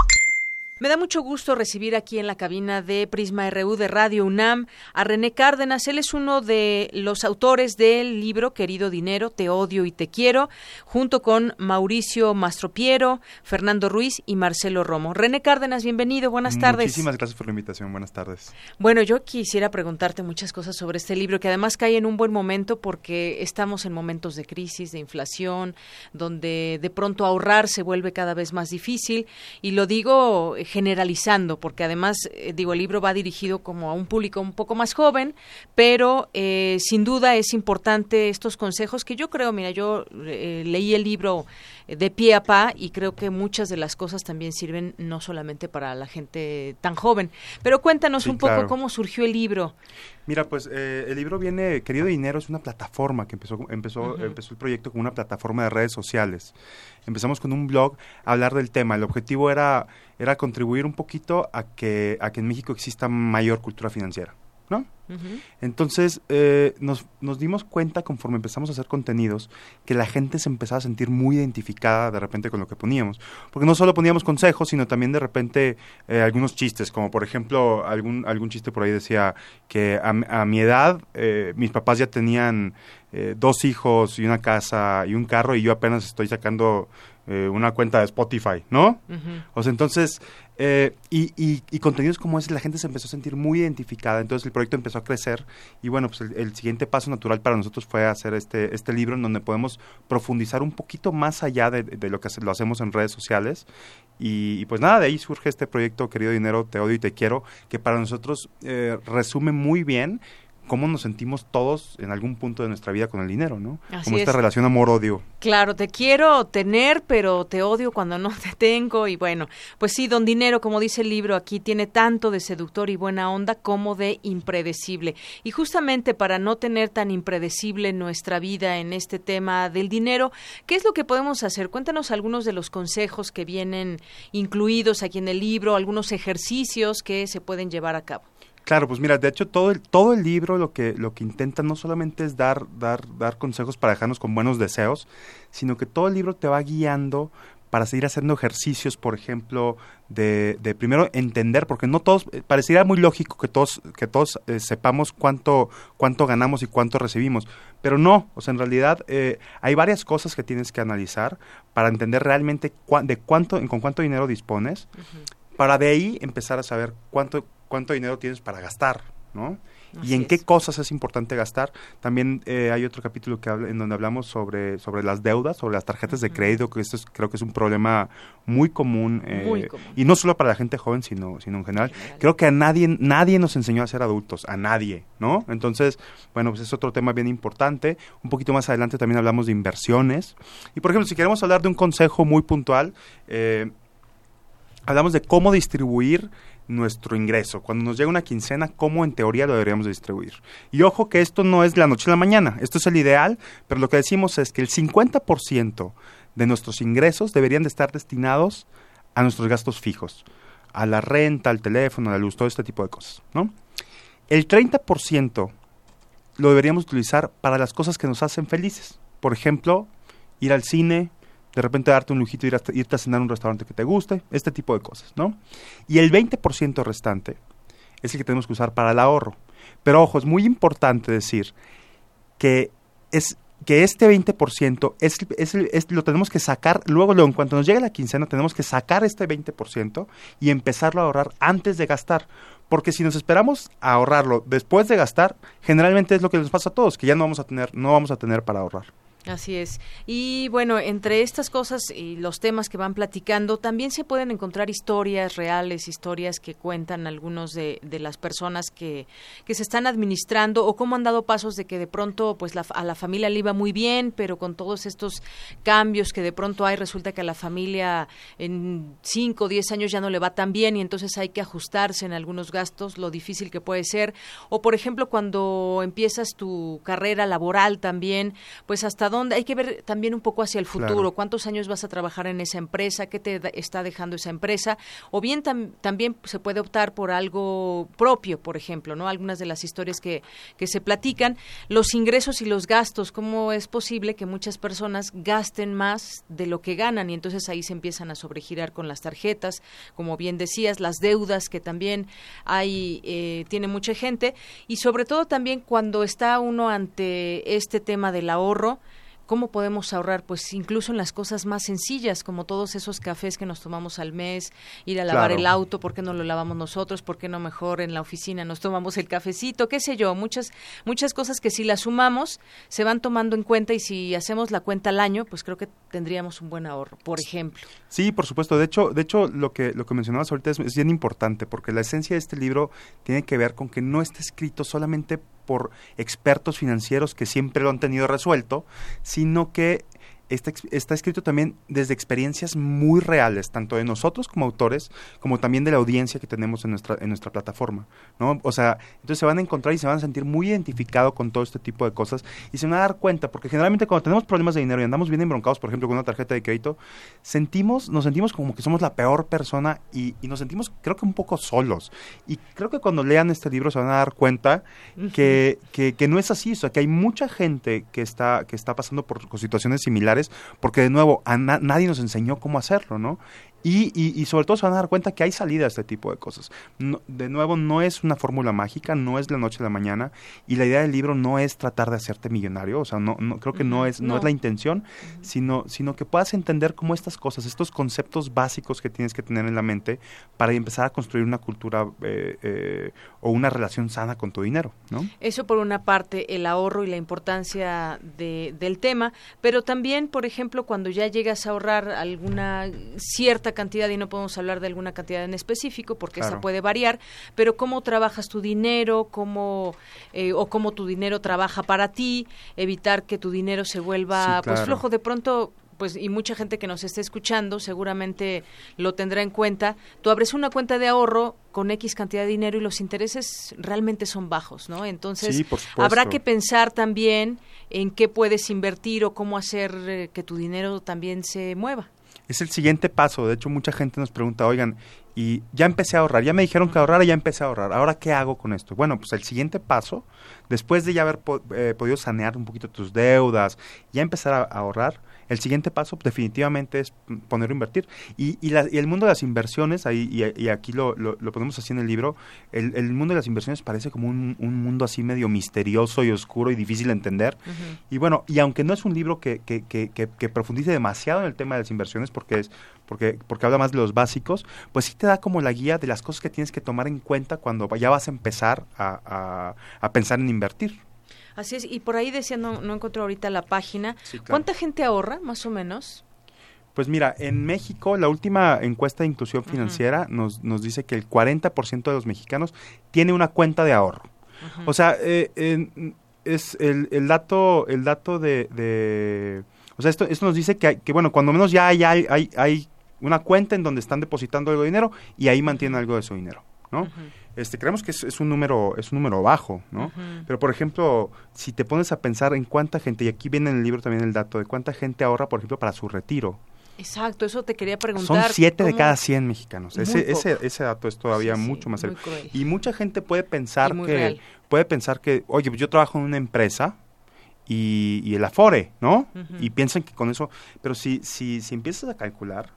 Me da mucho gusto recibir aquí en la cabina de Prisma RU de Radio UNAM a René Cárdenas. Él es uno de los autores del libro Querido Dinero, Te odio y te quiero, junto con Mauricio Mastropiero, Fernando Ruiz y Marcelo Romo. René Cárdenas, bienvenido, buenas tardes. Muchísimas gracias por la invitación, buenas tardes. Bueno, yo quisiera preguntarte muchas cosas sobre este libro, que además cae en un buen momento porque estamos en momentos de crisis, de inflación, donde de pronto ahorrar se vuelve cada vez más difícil. Y lo digo generalizando, porque además, eh, digo, el libro va dirigido como a un público un poco más joven, pero eh, sin duda es importante estos consejos que yo creo, mira, yo eh, leí el libro de pie a pa y creo que muchas de las cosas también sirven no solamente para la gente tan joven. Pero cuéntanos un poco cómo surgió el libro. Mira, pues el libro viene, Querido Dinero es una plataforma que empezó, empezó, empezó el proyecto como una plataforma de redes sociales. Empezamos con un blog a hablar del tema. El objetivo era era contribuir un poquito a que, a que en México exista mayor cultura financiera, ¿no? Entonces, eh, nos, nos, dimos cuenta conforme empezamos a hacer contenidos que la gente se empezaba a sentir muy identificada de repente con lo que poníamos. Porque no solo poníamos consejos, sino también de repente eh, algunos chistes, como por ejemplo, algún, algún chiste por ahí decía que a, a mi edad eh, mis papás ya tenían dos hijos y una casa y un carro y yo apenas estoy sacando eh, una cuenta de Spotify, ¿no? O sea, entonces, eh, y, y, contenidos como ese, la gente se empezó a sentir muy identificada, entonces el proyecto empezó a crecer y bueno, pues el, siguiente paso natural para nosotros fue hacer este, este libro en donde podemos profundizar un poquito más allá de, de lo que lo hacemos en redes sociales. Y, pues nada, de ahí surge este proyecto, Querido Dinero, Te Odio y Te Quiero, que para nosotros eh, resume muy bien cómo nos sentimos todos en algún punto de nuestra vida con el dinero, ¿no? Como esta relación amor-odio. Claro, te quiero tener, pero te odio cuando no te tengo. Y bueno, pues sí, don Dinero, como dice el libro aquí, tiene tanto de seductor y buena onda como de impredecible. Y justamente para no tener tan impredecible nuestra vida en este tema del dinero, ¿qué es lo que podemos hacer? Cuéntanos algunos de los consejos que vienen incluidos aquí en el libro, algunos ejercicios que se pueden llevar a cabo. Claro, pues mira, de hecho todo el, todo el libro lo que, lo que intenta no solamente es dar, dar, dar consejos para dejarnos con buenos deseos, sino que todo el libro te va guiando para seguir haciendo ejercicios, por ejemplo, de, de primero entender, porque no todos, eh, parecería muy lógico que todos, que todos eh, sepamos cuánto, cuánto ganamos y cuánto recibimos, pero no, o sea, en realidad eh, hay varias cosas que tienes que analizar para entender realmente de cuánto, con cuánto dinero dispones, para de ahí empezar a saber cuánto, cuánto dinero tienes para gastar, ¿no? y en qué cosas es importante gastar. También eh, hay otro capítulo que habla, en donde hablamos sobre, sobre las deudas, sobre las tarjetas de crédito, que esto creo que es un problema muy común, eh, y no solo para la gente joven, sino, sino en general. Creo que a nadie, nadie nos enseñó a ser adultos, a nadie, ¿no? Entonces, bueno, pues es otro tema bien importante. Un poquito más adelante también hablamos de inversiones. Y por ejemplo, si queremos hablar de un consejo muy puntual, eh, hablamos de cómo distribuir nuestro ingreso. Cuando nos llega una quincena, cómo en teoría lo deberíamos distribuir. Y ojo que esto no es la noche a la mañana, esto es el ideal, pero lo que decimos es que el 50% de nuestros ingresos deberían de estar destinados a nuestros gastos fijos, a la renta, al teléfono, a la luz, todo este tipo de cosas, ¿no? El 30% lo deberíamos utilizar para las cosas que nos hacen felices. Por ejemplo, ir al cine, de repente darte un lujito, ir irte a cenar a un restaurante que te guste, este tipo de cosas, ¿no? Y el 20% restante es el que tenemos que usar para el ahorro. Pero ojo, es muy importante decir que es que este 20% es, es, es, lo tenemos que sacar, luego, luego, en cuanto nos llegue la quincena, tenemos que sacar este 20% y empezarlo a ahorrar antes de gastar. Porque si nos esperamos a ahorrarlo después de gastar, generalmente es lo que nos pasa a todos, que ya no vamos a tener, no vamos a tener para ahorrar. Así es. Y bueno, entre estas cosas y los temas que van platicando, también se pueden encontrar historias reales, historias que cuentan algunos de, de las personas que, que, se están administrando o cómo han dado pasos de que de pronto pues a la familia le iba muy bien, pero con todos estos cambios que de pronto hay, resulta que a la familia en 5 o 10 años ya no le va tan bien y entonces hay que ajustarse en algunos gastos, lo difícil que puede ser. O por ejemplo, cuando empiezas tu carrera laboral también, pues hasta dónde, hay que ver también un poco hacia el futuro, cuántos años vas a trabajar en esa empresa, qué te está dejando esa empresa, o bien también se puede optar por algo propio, por ejemplo, ¿no? Algunas de las historias que, que se platican, los ingresos y los gastos, cómo es posible que muchas personas gasten más de lo que ganan y entonces ahí se empiezan a sobregirar con las tarjetas, como bien decías, las deudas que también hay, eh, tiene mucha gente. Y sobre todo también cuando está uno ante este tema del ahorro, ¿Cómo podemos ahorrar? Pues incluso en las cosas más sencillas, como todos esos cafés que nos tomamos al mes, ir a lavar el auto, ¿por qué no lo lavamos nosotros? ¿Por qué no mejor en la oficina nos tomamos el cafecito? ¿Qué sé yo? Muchas, muchas cosas que si las sumamos se van tomando en cuenta y si hacemos la cuenta al año, pues creo que tendríamos un buen ahorro, por ejemplo. Sí, por supuesto. De hecho, de hecho lo que, lo que mencionabas ahorita es, es bien importante, porque la esencia de este libro tiene que ver con que no está escrito solamente por expertos financieros que siempre lo han tenido resuelto, sino que está, está escrito también desde experiencias muy reales, tanto de nosotros como autores, como también de la audiencia que tenemos en nuestra, en nuestra plataforma, ¿no? O sea, entonces se van a encontrar y se van a sentir muy identificados con todo este tipo de cosas y se van a dar cuenta, porque generalmente cuando tenemos problemas de dinero y andamos bien embroncados, por ejemplo, con una tarjeta de crédito, sentimos, nos sentimos como que somos la peor persona y, y nos sentimos, creo que un poco solos. Y creo que cuando lean este libro se van a dar cuenta que, que, que no es así, o sea, que hay mucha gente que está, que está pasando por situaciones similares porque de nuevo a nadie nos enseñó cómo hacerlo, ¿no? Y, y, sobre todo se van a dar cuenta que hay salida a este tipo de cosas. de nuevo, no es una fórmula mágica, no es la noche a la mañana, y la idea del libro no es tratar de hacerte millonario, o sea, no, no creo que no es, no. es la intención, sino, sino que puedas entender cómo estas cosas, estos conceptos básicos que tienes que tener en la mente para empezar a construir una cultura eh, eh, o una relación sana con tu dinero, ¿no? Eso por una parte, el ahorro y la importancia de, del tema, pero también, por ejemplo, cuando ya llegas a ahorrar alguna cierta cantidad y no podemos hablar de alguna cantidad en específico porque esa puede variar, pero cómo trabajas tu dinero, cómo eh, o cómo tu dinero trabaja para ti, evitar que tu dinero se vuelva pues flojo. De pronto pues y mucha gente que nos esté escuchando seguramente lo tendrá en cuenta. Tú abres una cuenta de ahorro con X cantidad de dinero y los intereses realmente son bajos, ¿no? Entonces, habrá que pensar también en qué puedes invertir o cómo hacer eh, que tu dinero también se mueva es el siguiente paso. De hecho, mucha gente nos pregunta, oigan, y ya empecé a ahorrar, ya me dijeron que ahorrar, ya empecé a ahorrar. Ahora, ¿qué hago con esto? Bueno, pues el siguiente paso, después de ya haber eh, podido sanear un poquito tus deudas, ya empezar a ahorrar, el siguiente paso definitivamente es poner a invertir. Y, y, el mundo de las inversiones, ahí, y, aquí lo, lo, ponemos así en el libro, el, el, mundo de las inversiones parece como un, un, mundo así medio misterioso y oscuro y difícil de entender. Y bueno, y aunque no es un libro que, que, que, que, profundice demasiado en el tema de las inversiones, porque es porque, porque habla más de los básicos, pues sí te da como la guía de las cosas que tienes que tomar en cuenta cuando ya vas a empezar a, a, a pensar en invertir. Así es, y por ahí decía, no, no encuentro ahorita la página, ¿cuánta gente ahorra más o menos? Pues mira, en México la última encuesta de inclusión financiera nos, nos dice que el 40% de los mexicanos tiene una cuenta de ahorro. O sea, eh, es el, el, dato, el dato de, de o sea, esto, esto nos dice que, que, bueno, cuando menos ya hay, hay, hay, hay, una cuenta en donde están depositando algo de dinero y ahí mantienen algo de su dinero, ¿no? este, creemos que es, un número es un número bajo, ¿no? Pero por ejemplo, si te pones a pensar en cuánta gente y aquí viene en el libro también el dato de cuánta gente ahorra, por ejemplo, para su retiro. Exacto, eso te quería preguntar. Son siete de cada cien mexicanos. Ese, ese, ese dato es todavía mucho más Y mucha gente puede pensar que puede pensar que, oye, pues yo trabajo en una empresa y, y el afore, ¿no? Y piensan que con eso, pero si si si empiezas a calcular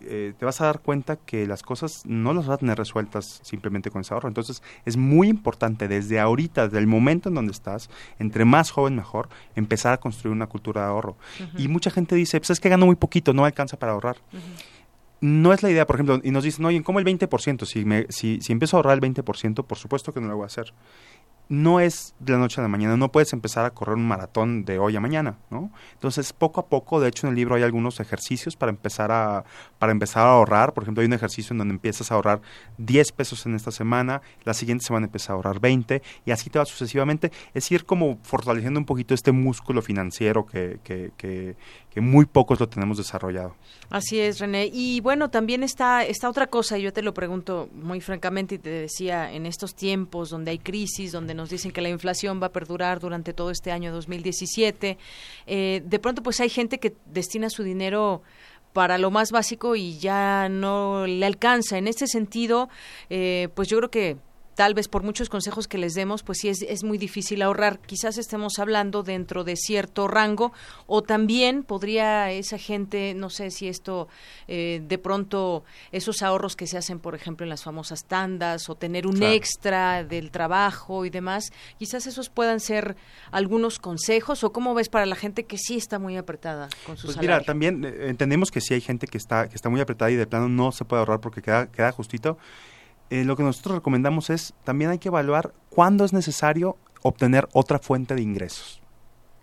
eh, te vas a dar cuenta que las cosas no las vas a tener resueltas simplemente con ese ahorro. Entonces es muy importante desde ahorita, desde el momento en donde estás, entre más joven mejor, empezar a construir una cultura de ahorro. Y mucha gente dice, pues es que gano muy poquito, no alcanza para ahorrar. No es la idea, por ejemplo, y nos dicen, oye, ¿cómo el 20%? Si, me, si, si empiezo a ahorrar el 20%, por supuesto que no lo voy a hacer no es de la noche a la mañana, no puedes empezar a correr un maratón de hoy a mañana, ¿no? Entonces, poco a poco, de hecho en el libro hay algunos ejercicios para empezar a para empezar a ahorrar, por ejemplo, hay un ejercicio en donde empiezas a ahorrar 10 pesos en esta semana, la siguiente semana empiezas a ahorrar 20 y así te va sucesivamente, es ir como fortaleciendo un poquito este músculo financiero que, que, que, que muy pocos lo tenemos desarrollado. Así es, René. Y bueno, también está, otra cosa, yo te lo pregunto muy francamente y te decía, en estos tiempos donde hay crisis, donde nos dicen que la inflación va a perdurar durante todo este año 2017, eh, de pronto pues hay gente que destina su dinero para lo más básico y ya no le alcanza. En este sentido, eh, pues yo creo que tal vez por muchos consejos que les demos, pues sí es, es, muy difícil ahorrar. Quizás estemos hablando dentro de cierto rango o también podría esa gente, no sé si esto eh, de pronto esos ahorros que se hacen, por ejemplo, en las famosas tandas o tener un extra del trabajo y demás, quizás esos puedan ser algunos consejos o cómo ves para la gente que sí está muy apretada con su pues salario. Mira, también eh, entendemos que sí hay gente que está que está muy apretada y de plano no se puede ahorrar porque queda queda justito eh, lo que nosotros recomendamos es también hay que evaluar cuándo es necesario obtener otra fuente de ingresos.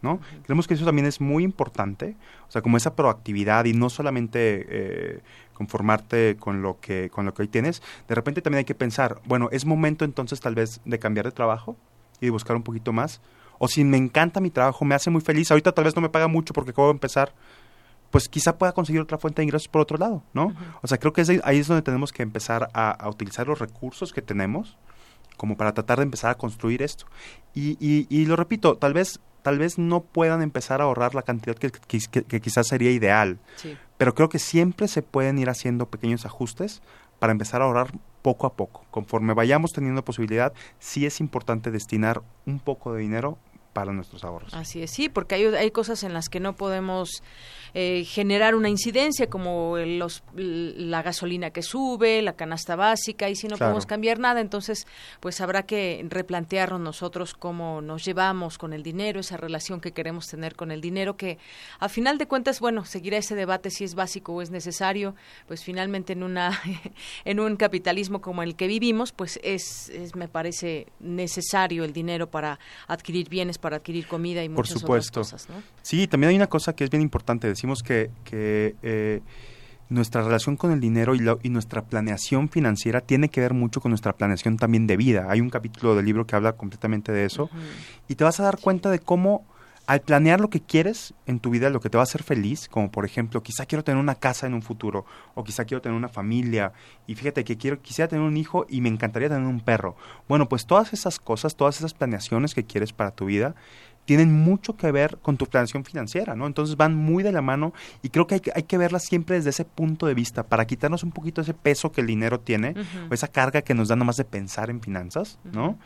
¿no? Creemos que eso también es muy importante, o sea, como esa proactividad y no solamente eh, conformarte con lo que con lo que hoy tienes. De repente también hay que pensar, bueno, es momento entonces tal vez de cambiar de trabajo y de buscar un poquito más. O si me encanta mi trabajo, me hace muy feliz, ahorita tal vez no me paga mucho porque acabo de empezar, pues quizá pueda conseguir otra fuente de ingresos por otro lado, ¿no? O sea, creo que ahí es donde tenemos que empezar a, utilizar los recursos que tenemos como para tratar de empezar a construir esto. Y, y, lo repito, tal vez tal vez no puedan empezar a ahorrar la cantidad que, que, quizás sería ideal, pero creo que siempre se pueden ir haciendo pequeños ajustes para empezar a ahorrar poco a poco. Conforme vayamos teniendo posibilidad, sí es importante destinar un poco de dinero para nuestros ahorros. Así es, sí, porque hay, hay cosas en las que no podemos eh, generar una incidencia como los, la gasolina que sube, la canasta básica y si no podemos cambiar nada, entonces pues habrá que replantearnos nosotros cómo nos llevamos con el dinero, esa relación que queremos tener con el dinero que a final de cuentas, bueno, seguirá ese debate si es básico o es necesario, pues finalmente en una en un capitalismo como el que vivimos, pues es, es me parece necesario el dinero para adquirir bienes, para adquirir comida y muchas Por supuesto. otras cosas, ¿no? Sí, también hay una cosa que es bien importante decir decimos que, que eh, nuestra relación con el dinero y, y, nuestra planeación financiera tiene que ver mucho con nuestra planeación también de vida. Hay un capítulo del libro que habla completamente de eso y te vas a dar cuenta de cómo al planear lo que quieres en tu vida, lo que te va a hacer feliz, como por ejemplo, quizá quiero tener una casa en un futuro, o quizá quiero tener una familia, y fíjate que quiero, quisiera tener un hijo y me encantaría tener un perro. Bueno, pues todas esas cosas, todas esas planeaciones que quieres para tu vida, tienen mucho que ver con tu planeación financiera, ¿no? Entonces van muy de la mano y creo que hay, que, hay que verlas siempre desde ese punto de vista para quitarnos un poquito ese peso que el dinero tiene o esa carga que nos da nomás de pensar en finanzas, ¿no?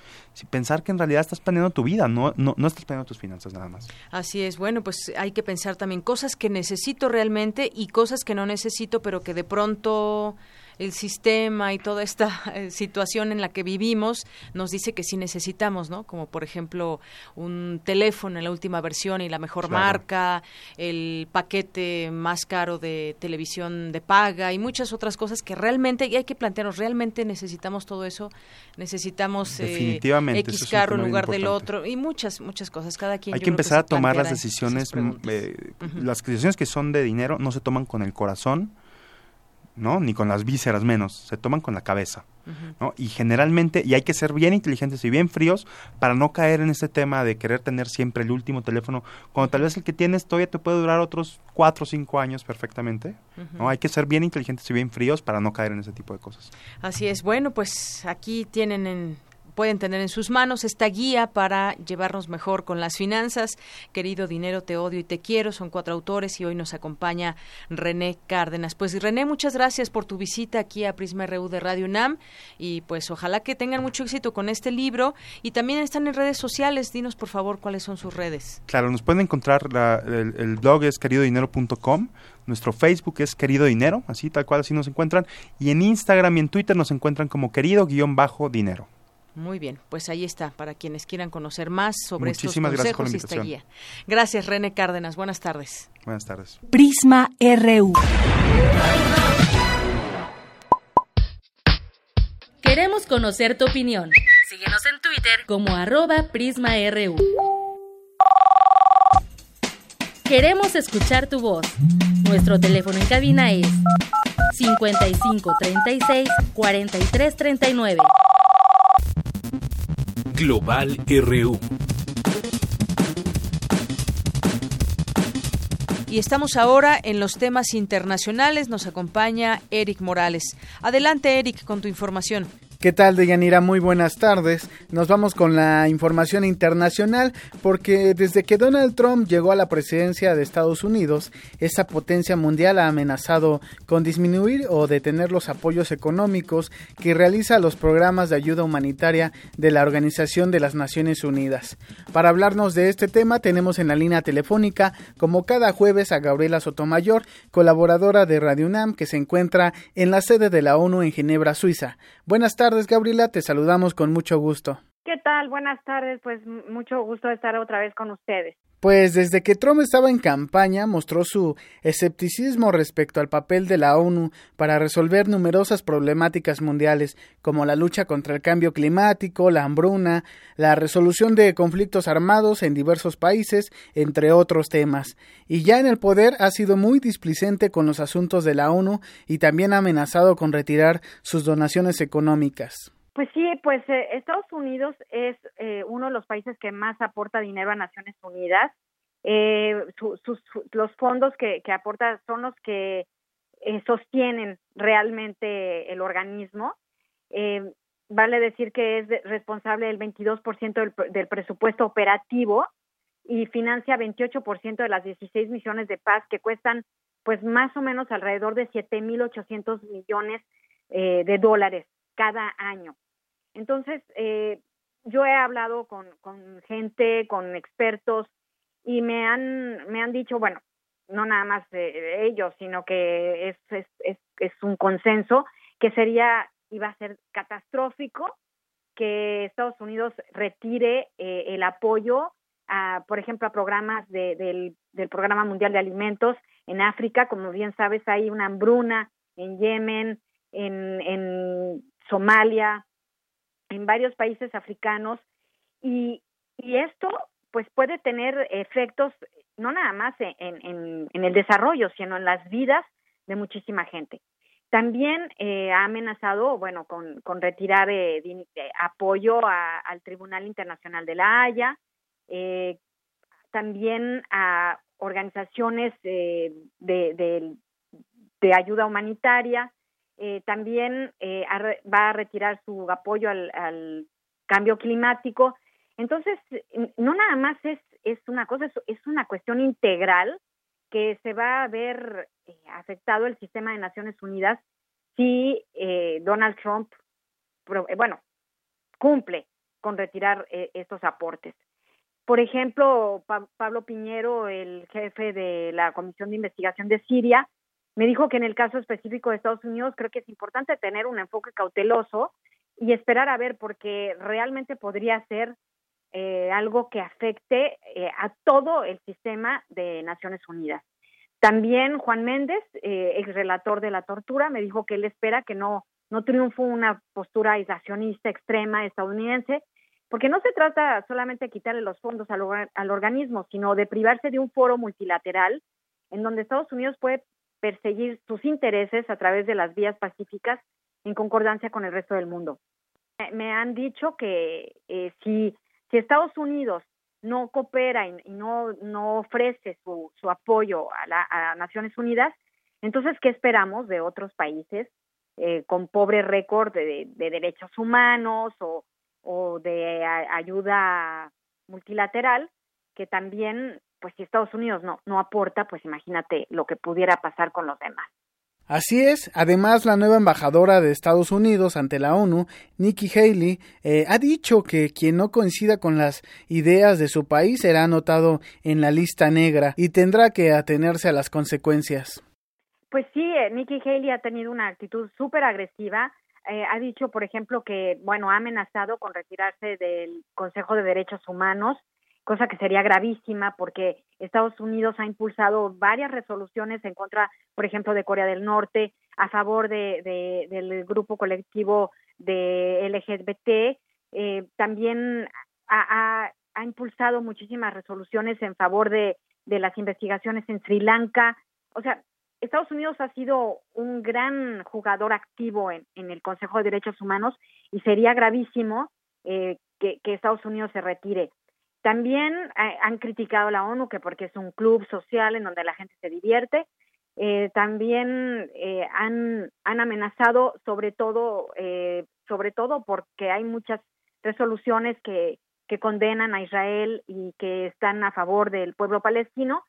pensar que en realidad estás planeando tu vida, no, no, no estás planeando tus finanzas nada más. Así es, bueno, pues hay que pensar también cosas que necesito realmente y cosas que no necesito, pero que de pronto el sistema y toda esta eh, situación en la que vivimos nos dice que sí necesitamos, ¿no? Como por ejemplo un teléfono en la última versión y la mejor marca, el paquete más caro de televisión de paga y muchas otras cosas que realmente y hay que plantearnos realmente necesitamos todo eso, necesitamos eh, X carro en lugar del otro y muchas muchas cosas. Cada quien hay que empezar a tomar las decisiones, mm, eh, las decisiones que son de dinero no se toman con el corazón ¿no? Ni con las vísceras menos, se toman con la cabeza, ¿no? Y generalmente, y hay que ser bien inteligentes y bien fríos para no caer en ese tema de querer tener siempre el último teléfono, cuando tal vez el que tienes todavía te puede durar otros cuatro o cinco años perfectamente, ¿no? Hay que ser bien inteligentes y bien fríos para no caer en ese tipo de cosas. Así es, bueno, pues aquí tienen en pueden tener en sus manos esta guía para llevarnos mejor con las finanzas. Querido Dinero, te odio y te quiero. Son cuatro autores y hoy nos acompaña René Cárdenas. Pues René, muchas gracias por tu visita aquí a Prisma RU de Radio UNAM y pues ojalá que tengan mucho éxito con este libro y también están en redes sociales. Dinos por favor cuáles son sus redes. Claro, nos pueden encontrar, el, el blog es queridodinero.com nuestro Facebook es Querido Dinero, así tal cual así nos encuentran. Y en Instagram y en Twitter nos encuentran como querido-dinero. Muy bien, pues ahí está, para quienes quieran conocer más sobre estos consejos y esta guía. Gracias, René Cárdenas. Buenas tardes. Buenas tardes. Prisma RU. Queremos conocer tu opinión. Síguenos en Twitter como arroba PrismaRU. Queremos escuchar tu voz. Nuestro teléfono en cabina es 5536 4339. Global RU. Y estamos ahora en los temas internacionales. Nos acompaña Eric Morales. Adelante, Eric, con tu información. ¿Qué tal, Deyanira? Muy buenas tardes. Nos vamos con la información internacional porque desde que Donald Trump llegó a la presidencia de Estados Unidos, esa potencia mundial ha amenazado con disminuir o detener los apoyos económicos que realiza los programas de ayuda humanitaria de la Organización de las Naciones Unidas. Para hablarnos de este tema tenemos en la línea telefónica, como cada jueves, a Gabriela Sotomayor, colaboradora de Radio UNAM que se encuentra en la sede de la ONU en Ginebra, Suiza. Buenas tardes Gabriela. Te saludamos con mucho gusto. ¿Qué tal? Buenas tardes. Pues mucho gusto estar otra vez con ustedes. Pues desde que Trump estaba en campaña mostró su escepticismo respecto al papel de la ONU para resolver numerosas problemáticas mundiales como la lucha contra el cambio climático, la hambruna, la resolución de conflictos armados en diversos países, entre otros temas. Y ya en el poder ha sido muy displicente con los asuntos de la ONU y también ha amenazado con retirar sus donaciones económicas. Pues sí, pues eh, Estados Unidos es eh, uno de los países que más aporta dinero a Naciones Unidas. Eh, sus, los fondos que, que, aporta son los que sostienen realmente el organismo. vale decir que es responsable del 22% del, del presupuesto operativo y financia 28% de las 16 misiones de paz que cuestan pues más o menos alrededor de 7.800 millones de dólares cada año. Entonces, eh, yo he hablado con, gente, con expertos, y me han, me han dicho, bueno, no nada más de ellos, sino que es, es, es, es un consenso que sería, iba a ser catastrófico que Estados Unidos retire eh, el apoyo, a, por ejemplo, a programas de, del, del Programa Mundial de Alimentos en África. Como bien sabes, hay una hambruna en Yemen, en, en Somalia, en varios países africanos. Y, y esto pues puede tener efectos no nada más en, en, en el desarrollo, sino en las vidas de muchísima gente. También eh, ha amenazado, bueno, con, con retirar eh, de, apoyo al Tribunal Internacional de la Haya, eh, también a organizaciones eh, de, de, ayuda humanitaria, eh, también a, va a retirar su apoyo al, cambio climático. Entonces, no nada más es, es una cosa, es, una cuestión integral que se va a ver eh, afectado el sistema de Naciones Unidas si eh, Donald Trump, eh, bueno, cumple con retirar eh, estos aportes. Por ejemplo, pa Pablo Piñero, el jefe de la Comisión de Investigación de Siria, me dijo que en el caso específico de Estados Unidos creo que es importante tener un enfoque cauteloso y esperar a ver porque realmente podría ser eh, algo que afecte eh, a todo el sistema de Naciones Unidas. También Juan Méndez, eh, ex relator de la tortura, me dijo que él espera que no, no triunfe una postura aislacionista extrema estadounidense, porque no se trata solamente de quitarle los fondos al, al organismo, sino de privarse de un foro multilateral en donde Estados Unidos puede perseguir sus intereses a través de las vías pacíficas en concordancia con el resto del mundo. Me han dicho que eh, si Estados Unidos no coopera y, no, no ofrece su, su apoyo a, la, Naciones Unidas, entonces, ¿qué esperamos de otros países eh, con pobre récord de, de, derechos humanos o, o de ayuda multilateral? Que también, pues si Estados Unidos no, no aporta, pues imagínate lo que pudiera pasar con los demás. Así es, además la nueva embajadora de Estados Unidos ante la ONU, Nikki Haley, eh, ha dicho que quien no coincida con las ideas de su país será anotado en la lista negra y tendrá que atenerse a las consecuencias. Pues sí, eh, Nikki Haley ha tenido una actitud súper agresiva. Eh, ha dicho, por ejemplo, que, bueno, ha amenazado con retirarse del Consejo de Derechos Humanos cosa que sería gravísima porque Estados Unidos ha impulsado varias resoluciones en contra, por ejemplo, de Corea del Norte, a favor de, de del grupo colectivo de LGBT. Eh, también ha, impulsado muchísimas resoluciones en favor de, las investigaciones en Sri Lanka. O sea, Estados Unidos ha sido un gran jugador activo en, en el Consejo de Derechos Humanos y sería gravísimo eh, que Estados Unidos se retire. También eh, han criticado la ONU que porque es un club social en donde la gente se divierte. Eh, también eh, han, amenazado sobre todo, eh, sobre todo porque hay muchas resoluciones que, que condenan a Israel y que están a favor del pueblo palestino.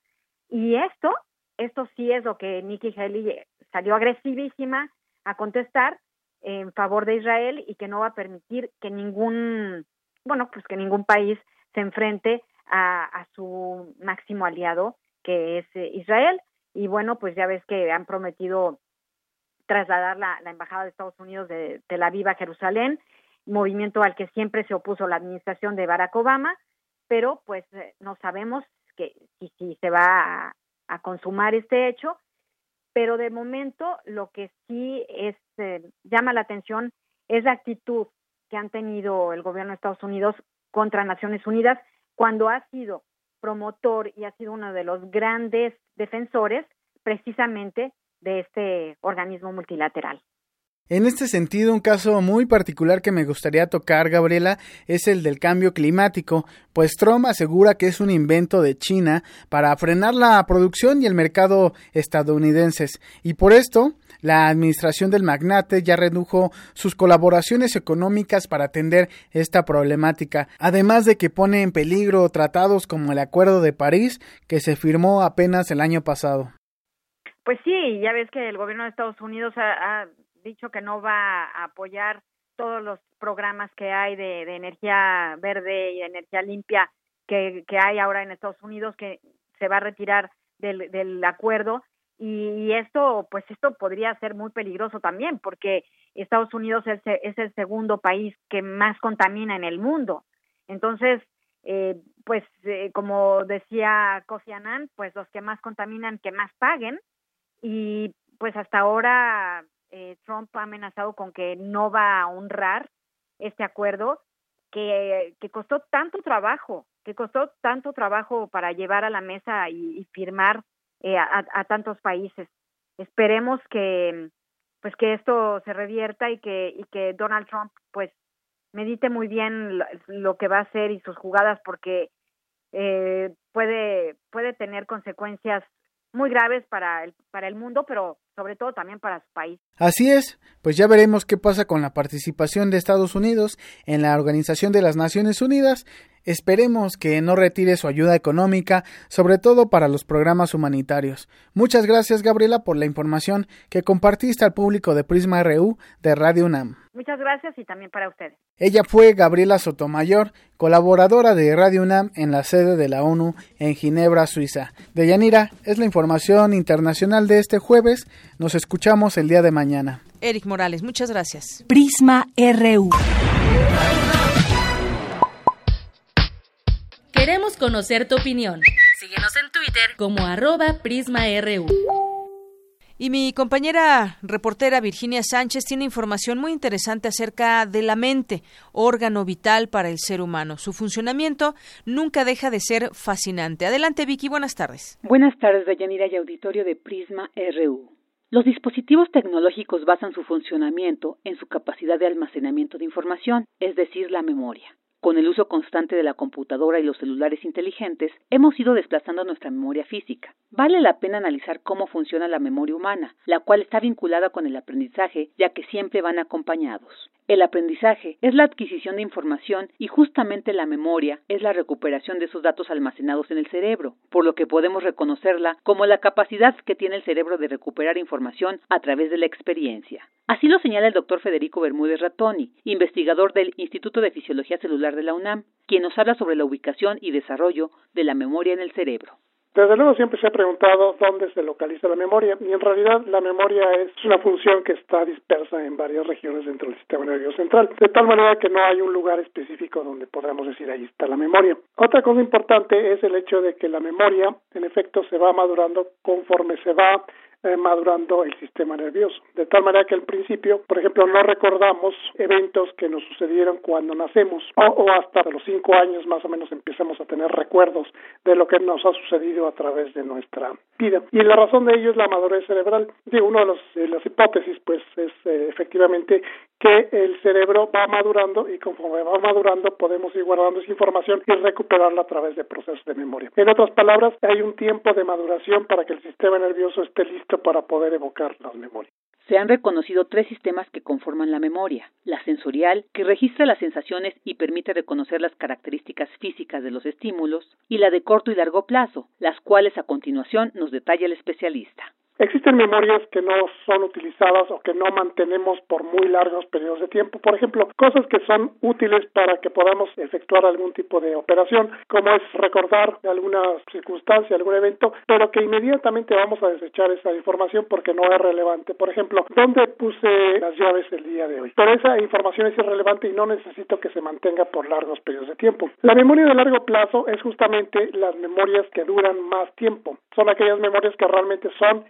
Y esto, esto sí es lo que Nikki Haley salió agresivísima a contestar en favor de Israel y que no va a permitir que ningún, bueno, pues que ningún país se enfrente a, su máximo aliado, que es eh, Israel. Y bueno, pues ya ves que han prometido trasladar la, Embajada de Estados Unidos de Tel Aviv a Jerusalén, movimiento al que siempre se opuso la administración de Barack Obama, pero pues eh, no sabemos que si, si se va a, a, consumar este hecho, pero de momento lo que sí es eh, llama la atención es la actitud que han tenido el gobierno de Estados Unidos contra Naciones Unidas cuando ha sido promotor y ha sido uno de los grandes defensores precisamente de este organismo multilateral. En este sentido, un caso muy particular que me gustaría tocar, Gabriela, es el del cambio climático, pues Trump asegura que es un invento de China para frenar la producción y el mercado estadounidenses, y por esto la administración del magnate ya redujo sus colaboraciones económicas para atender esta problemática, además de que pone en peligro tratados como el Acuerdo de París, que se firmó apenas el año pasado. Pues sí, ya ves que el gobierno de Estados Unidos ha, dicho que no va a apoyar todos los programas que hay de, energía verde y energía limpia que, hay ahora en Estados Unidos que se va a retirar del acuerdo y, esto pues esto podría ser muy peligroso también porque Estados Unidos es, es el segundo país que más contamina en el mundo. Entonces eh, pues eh, como decía Kofi Annan pues los que más contaminan que más paguen y pues hasta ahora eh, Trump ha amenazado con que no va a honrar este acuerdo que, que costó tanto trabajo, que costó tanto trabajo para llevar a la mesa y, firmar eh, a, tantos países. Esperemos que pues que esto se revierta y que y que Donald Trump pues medite muy bien lo, que va a hacer y sus jugadas porque eh, puede puede tener consecuencias muy graves para el, para el mundo, pero sobre todo también para su país. Así es, pues ya veremos qué pasa con la participación de Estados Unidos en la Organización de las Naciones Unidas. Esperemos que no retire su ayuda económica, sobre todo para los programas humanitarios. Muchas gracias, Gabriela, por la información que compartiste al público de Prisma RU de Radio UNAM. Muchas gracias y también para ustedes. Ella fue Gabriela Sotomayor, colaboradora de Radio UNAM en la sede de la ONU en Ginebra, Suiza. De Yanira, es la información internacional de este jueves. Nos escuchamos el día de mañana. Eric Morales, muchas gracias. Prisma RU. Queremos conocer tu opinión. Síguenos en Twitter como arroba PrismaRU. Y mi compañera reportera Virginia Sánchez tiene información muy interesante acerca de la mente, órgano vital para el ser humano. Su funcionamiento nunca deja de ser fascinante. Adelante, Vicky, buenas tardes. Buenas tardes, Dayanira y auditorio de Prisma RU. Los dispositivos tecnológicos basan su funcionamiento en su capacidad de almacenamiento de información, es decir, la memoria. Con el uso constante de la computadora y los celulares inteligentes, hemos ido desplazando nuestra memoria física. Vale la pena analizar cómo funciona la memoria humana, la cual está vinculada con el aprendizaje, ya que siempre van acompañados. El aprendizaje es la adquisición de información y justamente la memoria es la recuperación de esos datos almacenados en el cerebro, por lo que podemos reconocerla como la capacidad que tiene el cerebro de recuperar información a través de la experiencia. Así lo señala el doctor Federico Bermúdez Ratoni, investigador del Instituto de Fisiología Celular de la UNAM, quien nos habla sobre la ubicación y desarrollo de la memoria en el cerebro. Desde luego siempre se ha preguntado dónde se localiza la memoria y en realidad la memoria es una función que está dispersa en varias regiones dentro del sistema nervioso central, de tal manera que no hay un lugar específico donde podamos decir ahí está la memoria. Otra cosa importante es el hecho de que la memoria en efecto se va madurando conforme se va eh, madurando el sistema nervioso. De tal manera que al principio, por ejemplo, no recordamos eventos que nos sucedieron cuando nacemos o, hasta los cinco años más o menos empezamos a tener recuerdos de lo que nos ha sucedido a través de nuestra vida. Y la razón de ello es la madurez cerebral. Digo, una de, las hipótesis pues es eh, efectivamente que el cerebro va madurando y conforme va madurando podemos ir guardando esa información y recuperarla a través de procesos de memoria. En otras palabras, hay un tiempo de maduración para que el sistema nervioso esté listo para poder evocar las memorias. Se han reconocido tres sistemas que conforman la memoria. La sensorial, que registra las sensaciones y permite reconocer las características físicas de los estímulos, y la de corto y largo plazo, las cuales a continuación nos detalla el especialista. Existen memorias que no son utilizadas o que no mantenemos por muy largos periodos de tiempo. Por ejemplo, cosas que son útiles para que podamos efectuar algún tipo de operación, como es recordar alguna circunstancia, algún evento, pero que inmediatamente vamos a desechar esa información porque no es relevante. Por ejemplo, ¿dónde puse las llaves el día de hoy? Pero esa información es irrelevante y no necesito que se mantenga por largos periodos de tiempo. La memoria de largo plazo es justamente las memorias que duran más tiempo. Son aquellas memorias que realmente son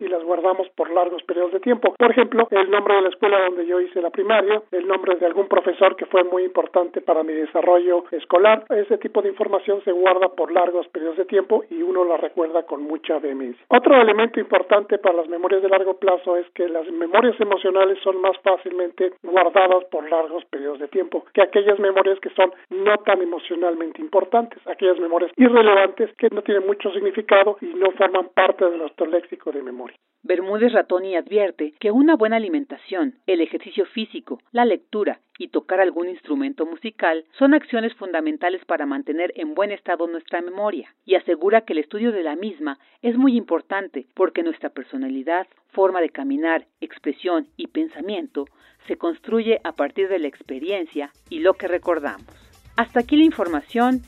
y las guardamos por largos periodos de tiempo. Por ejemplo, el nombre de la escuela donde yo hice la primaria, el nombre de algún profesor que fue muy importante para mi desarrollo escolar. Ese tipo de información se guarda por largos periodos de tiempo y uno la recuerda con mucha vehemencia. Otro elemento importante para las memorias de largo plazo es que las memorias emocionales son más fácilmente guardadas por largos periodos de tiempo que aquellas memorias que son no tan emocionalmente importantes, aquellas memorias irrelevantes que no tienen mucho significado y no forman parte de nuestro léxico de memoria. Bermúdez Ratoni advierte que una buena alimentación, el ejercicio físico, la lectura y tocar algún instrumento musical son acciones fundamentales para mantener en buen estado nuestra memoria y asegura que el estudio de la misma es muy importante porque nuestra personalidad, forma de caminar, expresión y pensamiento se construye a partir de la experiencia y lo que recordamos. Hasta aquí la información.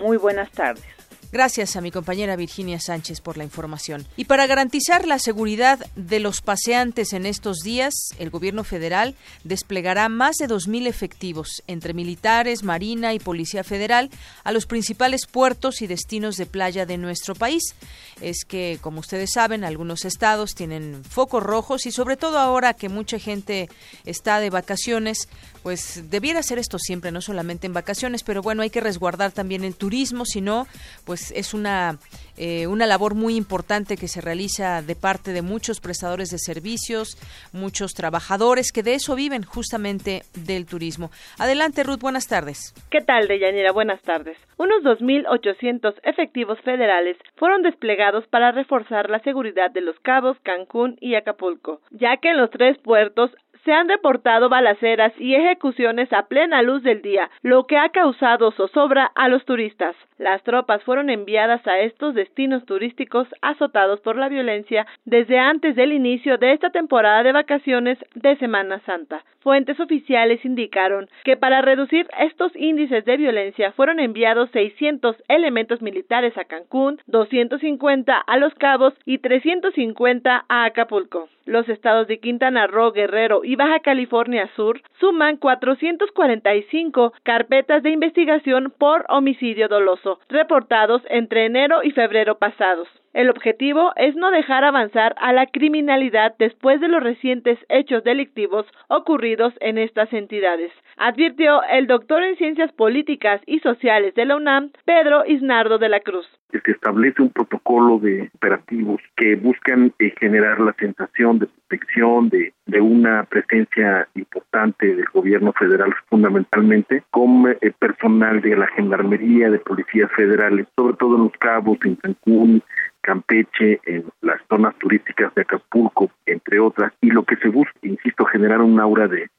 Muy buenas tardes. Gracias a mi compañera Virginia Sánchez por la información. Y para garantizar la seguridad de los paseantes en estos días, el gobierno federal desplegará más de 2.000 efectivos entre militares, marina y policía federal a los principales puertos y destinos de playa de nuestro país. Es que, como ustedes saben, algunos estados tienen focos rojos y sobre todo ahora que mucha gente está de vacaciones, pues debiera ser esto siempre, no solamente en vacaciones, pero bueno, hay que resguardar también el turismo, si no, pues es una, eh, una labor muy importante que se realiza de parte de muchos prestadores de servicios, muchos trabajadores que de eso viven justamente del turismo. Adelante, Ruth, buenas tardes. ¿Qué tal, Deyanira? Buenas tardes. Unos 2.800 efectivos federales fueron desplegados para reforzar la seguridad de Los Cabos, Cancún y Acapulco, ya que en los tres puertos se han reportado balaceras y ejecuciones a plena luz del día, lo que ha causado zozobra a los turistas. Las tropas fueron enviadas a estos destinos turísticos azotados por la violencia desde antes del inicio de esta temporada de vacaciones de Semana Santa. Fuentes oficiales indicaron que para reducir estos índices de violencia fueron enviados 600 elementos militares a Cancún, 250 a Los Cabos y 350 a Acapulco. Los estados de Quintana Roo, Guerrero y Baja California Sur suman 445 carpetas de investigación por homicidio doloso, reportados entre enero y febrero pasados. El objetivo es no dejar avanzar a la criminalidad después de los recientes hechos delictivos ocurridos en estas entidades, advirtió el doctor en Ciencias Políticas y Sociales de la UNAM, Pedro Isnardo de la Cruz. Que establece un protocolo de operativos que buscan eh, generar la sensación de protección, de, de una presencia importante del gobierno federal fundamentalmente, con eh, personal de la gendarmería, de policías federales, sobre todo en los cabos, en Cancún, Campeche, en las zonas turísticas de Acapulco, entre otras, y lo que se busca, insisto, generar un aura de,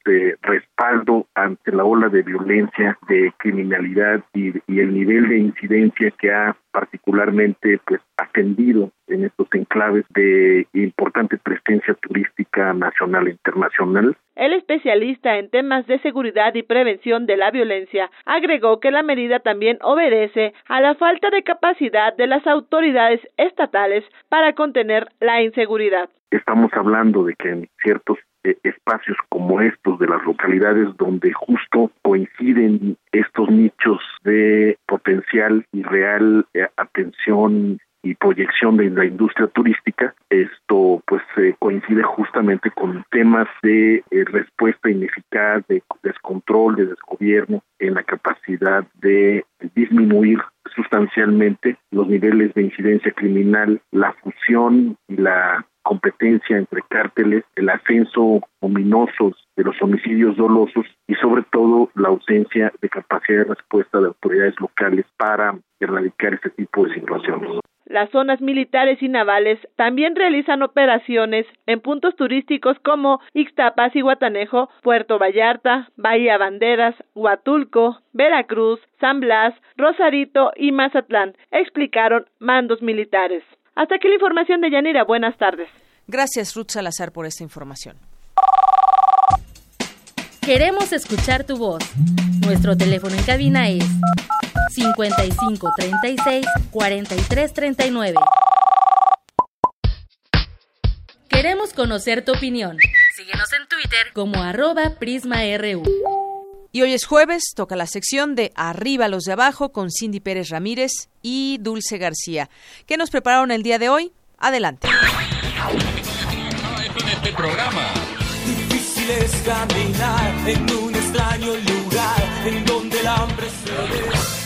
respaldo ante la ola de violencia, de criminalidad y, y, el nivel de incidencia que ha particularmente pues atendido en estos enclaves de importante presencia turística nacional e internacional el especialista en temas de seguridad y prevención de la violencia agregó que la medida también obedece a la falta de capacidad de las autoridades estatales para contener la inseguridad. Estamos hablando de que en ciertos eh, espacios como estos de las localidades donde justo coinciden estos nichos de potencial y real eh, atención y proyección de la industria turística. Esto pues coincide justamente con temas de eh, respuesta ineficaz, de descontrol, de desgobierno en la capacidad de disminuir sustancialmente los niveles de incidencia criminal, la fusión y la competencia entre cárteles, el ascenso ominoso de los homicidios dolosos y sobre todo la ausencia de capacidad de respuesta de autoridades locales para erradicar este tipo de situaciones. Las zonas militares y navales también realizan operaciones en puntos turísticos como Ixtapas y Guatanejo, Puerto Vallarta, Bahía Banderas, Huatulco, Veracruz, San Blas, Rosarito y Mazatlán, explicaron mandos militares. Hasta aquí la información de Yanira. Buenas tardes. Gracias, Ruth Salazar, por esta información. Queremos escuchar tu voz. Nuestro teléfono en cabina es 55 36 43 39. Queremos conocer tu opinión. Síguenos en Twitter como arroba PrismaRU. Y hoy es jueves, toca la sección de Arriba los de abajo con Cindy Pérez Ramírez y Dulce García. ¿Qué nos prepararon el día de hoy? Adelante. Este programa es caminar en un extraño lugar en donde el hambre se ve.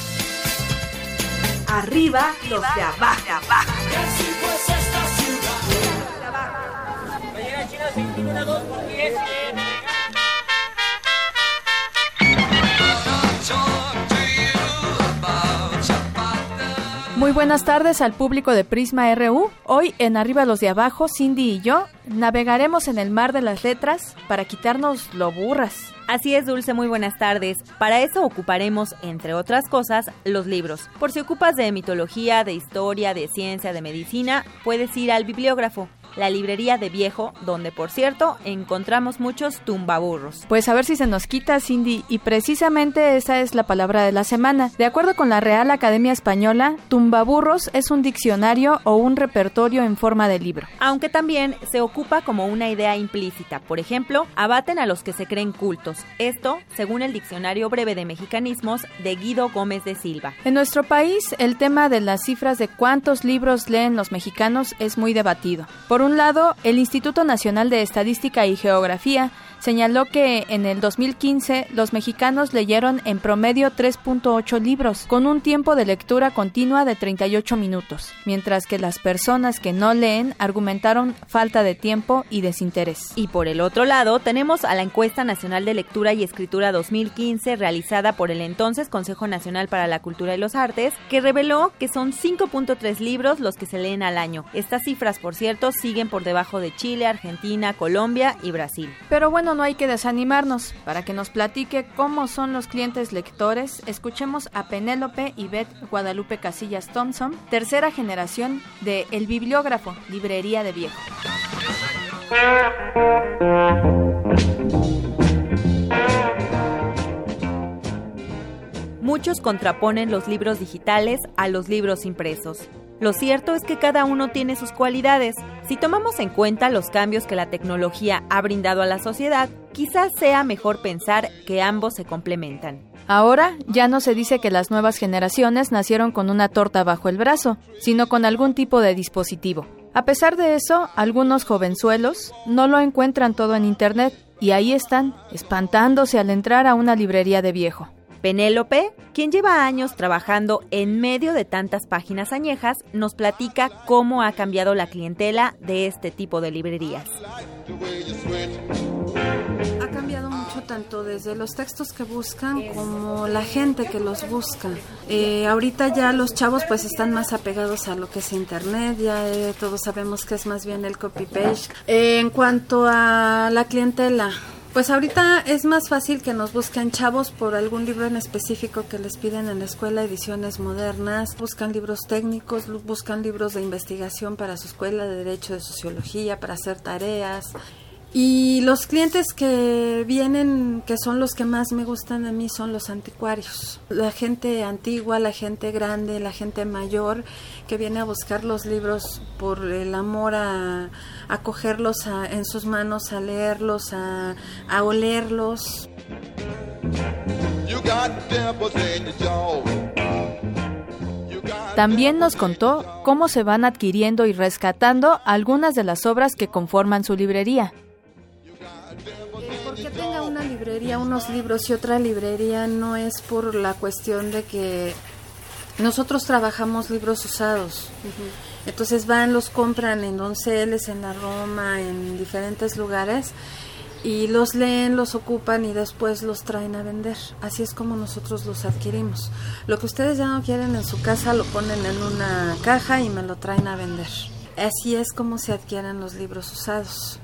Arriba los de abajo. Y así pues esta ciudad. Muy buenas tardes al público de Prisma RU. Hoy en Arriba los de Abajo, Cindy y yo navegaremos en el mar de las letras para quitarnos lo burras. Así es, Dulce, muy buenas tardes. Para eso ocuparemos, entre otras cosas, los libros. Por si ocupas de mitología, de historia, de ciencia, de medicina, puedes ir al bibliógrafo la librería de viejo, donde por cierto encontramos muchos tumbaburros. Pues a ver si se nos quita, Cindy, y precisamente esa es la palabra de la semana. De acuerdo con la Real Academia Española, tumbaburros es un diccionario o un repertorio en forma de libro. Aunque también se ocupa como una idea implícita. Por ejemplo, abaten a los que se creen cultos. Esto, según el Diccionario Breve de Mexicanismos de Guido Gómez de Silva. En nuestro país, el tema de las cifras de cuántos libros leen los mexicanos es muy debatido. Por por un lado, el Instituto Nacional de Estadística y Geografía señaló que en el 2015 los mexicanos leyeron en promedio 3.8 libros, con un tiempo de lectura continua de 38 minutos, mientras que las personas que no leen argumentaron falta de tiempo y desinterés. Y por el otro lado, tenemos a la encuesta nacional de lectura y escritura 2015 realizada por el entonces Consejo Nacional para la Cultura y los Artes, que reveló que son 5.3 libros los que se leen al año. Estas cifras, por cierto, siguen por debajo de Chile, Argentina, Colombia y Brasil. Pero bueno, no hay que desanimarnos. Para que nos platique cómo son los clientes lectores, escuchemos a Penélope y Beth Guadalupe Casillas Thompson, tercera generación de El Bibliógrafo, Librería de Viejo. Muchos contraponen los libros digitales a los libros impresos. Lo cierto es que cada uno tiene sus cualidades. Si tomamos en cuenta los cambios que la tecnología ha brindado a la sociedad, quizás sea mejor pensar que ambos se complementan. Ahora ya no se dice que las nuevas generaciones nacieron con una torta bajo el brazo, sino con algún tipo de dispositivo. A pesar de eso, algunos jovenzuelos no lo encuentran todo en Internet y ahí están, espantándose al entrar a una librería de viejo. Penélope, quien lleva años trabajando en medio de tantas páginas añejas, nos platica cómo ha cambiado la clientela de este tipo de librerías. Ha cambiado mucho tanto desde los textos que buscan como la gente que los busca. Eh, ahorita ya los chavos pues están más apegados a lo que es internet, ya eh, todos sabemos que es más bien el copy-paste. Eh, en cuanto a la clientela, pues ahorita es más fácil que nos busquen chavos por algún libro en específico que les piden en la escuela, ediciones modernas, buscan libros técnicos, buscan libros de investigación para su escuela de derecho, de sociología, para hacer tareas. Y los clientes que vienen, que son los que más me gustan a mí, son los anticuarios. La gente antigua, la gente grande, la gente mayor que viene a buscar los libros por el amor a, a cogerlos en sus manos, a leerlos, a, a olerlos. También nos contó cómo se van adquiriendo y rescatando algunas de las obras que conforman su librería librería, unos libros y otra librería no es por la cuestión de que nosotros trabajamos libros usados. Entonces van, los compran en Donceles, en la Roma, en diferentes lugares y los leen, los ocupan y después los traen a vender. Así es como nosotros los adquirimos. Lo que ustedes ya no quieren en su casa lo ponen en una caja y me lo traen a vender. Así es como se adquieren los libros usados.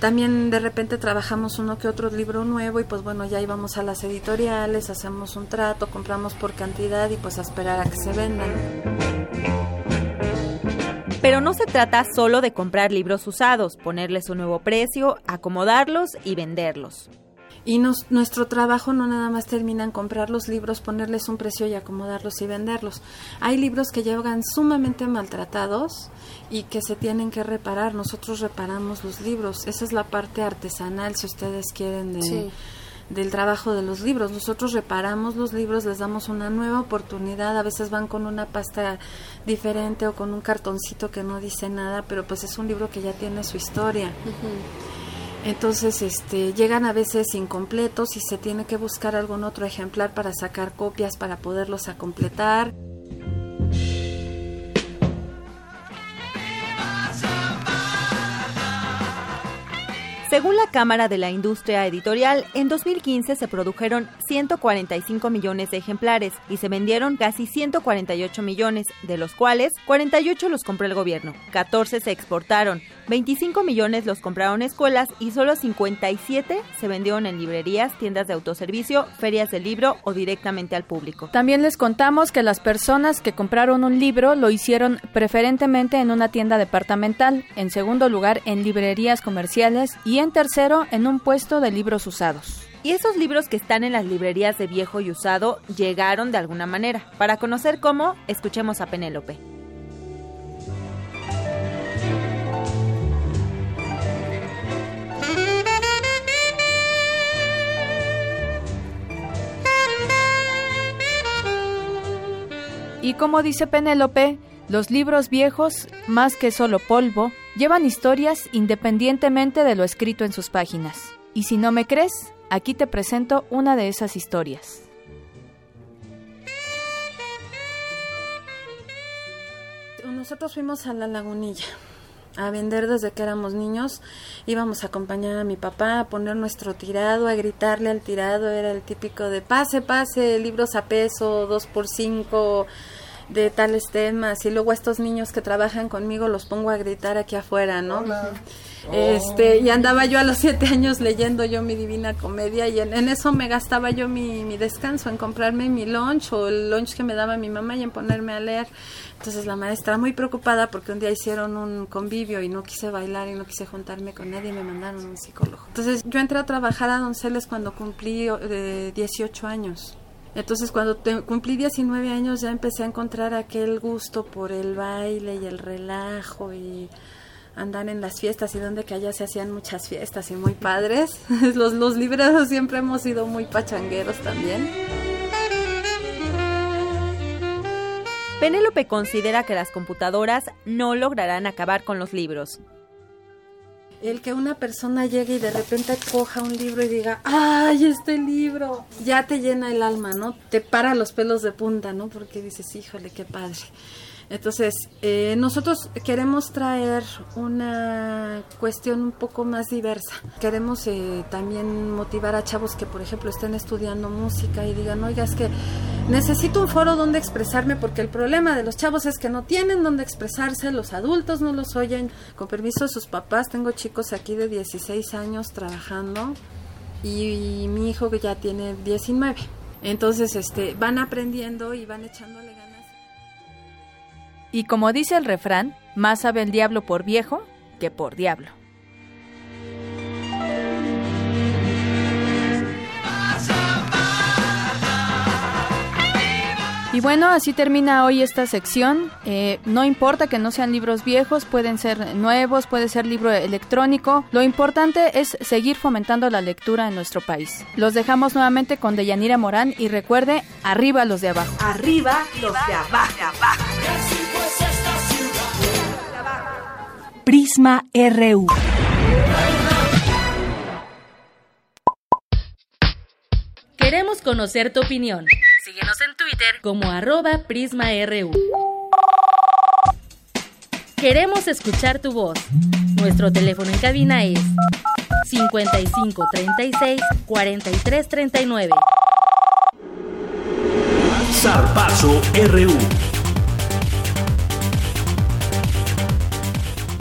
También de repente trabajamos uno que otro libro nuevo y pues bueno, ya íbamos a las editoriales, hacemos un trato, compramos por cantidad y pues a esperar a que se vendan. Pero no se trata solo de comprar libros usados, ponerles un nuevo precio, acomodarlos y venderlos. Y nuestro trabajo no nada más termina en comprar los libros, ponerles un precio y acomodarlos y venderlos. Hay libros que llegan sumamente maltratados y que se tienen que reparar. Nosotros reparamos los libros. Esa es la parte artesanal, si ustedes quieren, de, del trabajo de los libros. Nosotros reparamos los libros, les damos una nueva oportunidad. A veces van con una pasta diferente o con un cartoncito que no dice nada, pero pues es un libro que ya tiene su historia. Entonces, este, llegan a veces incompletos y se tiene que buscar algún otro ejemplar para sacar copias para poderlos a completar. Según la Cámara de la Industria Editorial, en 2015 se produjeron 145 millones de ejemplares y se vendieron casi 148 millones, de los cuales 48 los compró el gobierno, 14 se exportaron, 25 millones los compraron escuelas y solo 57 se vendieron en librerías, tiendas de autoservicio, ferias de libro o directamente al público. También les contamos que las personas que compraron un libro lo hicieron preferentemente en una tienda departamental, en segundo lugar en librerías comerciales y en tercero en un puesto de libros usados. Y esos libros que están en las librerías de viejo y usado llegaron de alguna manera. Para conocer cómo, escuchemos a Penélope. Y como dice Penélope, los libros viejos, más que solo polvo, llevan historias independientemente de lo escrito en sus páginas. Y si no me crees, aquí te presento una de esas historias. Nosotros fuimos a la lagunilla a vender desde que éramos niños. Íbamos a acompañar a mi papá a poner nuestro tirado, a gritarle al tirado. Era el típico de pase, pase, libros a peso, dos por cinco de tales temas. Y luego estos niños que trabajan conmigo los pongo a gritar aquí afuera, ¿no? Este, y andaba yo a los siete años leyendo yo mi Divina Comedia y en, eso me gastaba yo mi, mi, descanso, en comprarme mi lunch o el lunch que me daba mi mamá y en ponerme a leer. Entonces la maestra muy preocupada porque un día hicieron un convivio y no quise bailar y no quise juntarme con nadie y me mandaron a un psicólogo. Entonces yo entré a trabajar a Donceles cuando cumplí eh, 18 años. Entonces cuando cumplí 19 años ya empecé a encontrar aquel gusto por el baile y el relajo y andar en las fiestas y donde que allá se hacían muchas fiestas y muy padres. los, los libreros siempre hemos sido muy pachangueros también. Penélope considera que las computadoras no lograrán acabar con los libros. El que una persona llegue y de repente coja un libro y diga, ¡ay, este libro! Ya te llena el alma, ¿no? Te para los pelos de punta, ¿no? Porque dices, híjole, qué padre. Entonces, eh, nosotros queremos traer una cuestión un poco más diversa. Queremos eh, también motivar a chavos que, por ejemplo, estén estudiando música y digan, oiga, es que necesito un foro donde expresarme porque el problema de los chavos es que no tienen donde expresarse, los adultos no los oyen. Con permiso de sus papás, tengo chicos aquí de 16 años trabajando y, y mi hijo que ya tiene 19. Entonces, este, van aprendiendo y van echándole. Y como dice el refrán, más sabe el diablo por viejo que por diablo. Y bueno, así termina hoy esta sección. Eh, no importa que no sean libros viejos, pueden ser nuevos, puede ser libro electrónico. Lo importante es seguir fomentando la lectura en nuestro país. Los dejamos nuevamente con Deyanira Morán y recuerde, arriba los de abajo. Arriba los de abajo. Prisma RU. Queremos conocer tu opinión. Síguenos en Twitter como arroba PrismaRU. Queremos escuchar tu voz. Nuestro teléfono en cabina es 55 36 43 39. Zarpazo RU.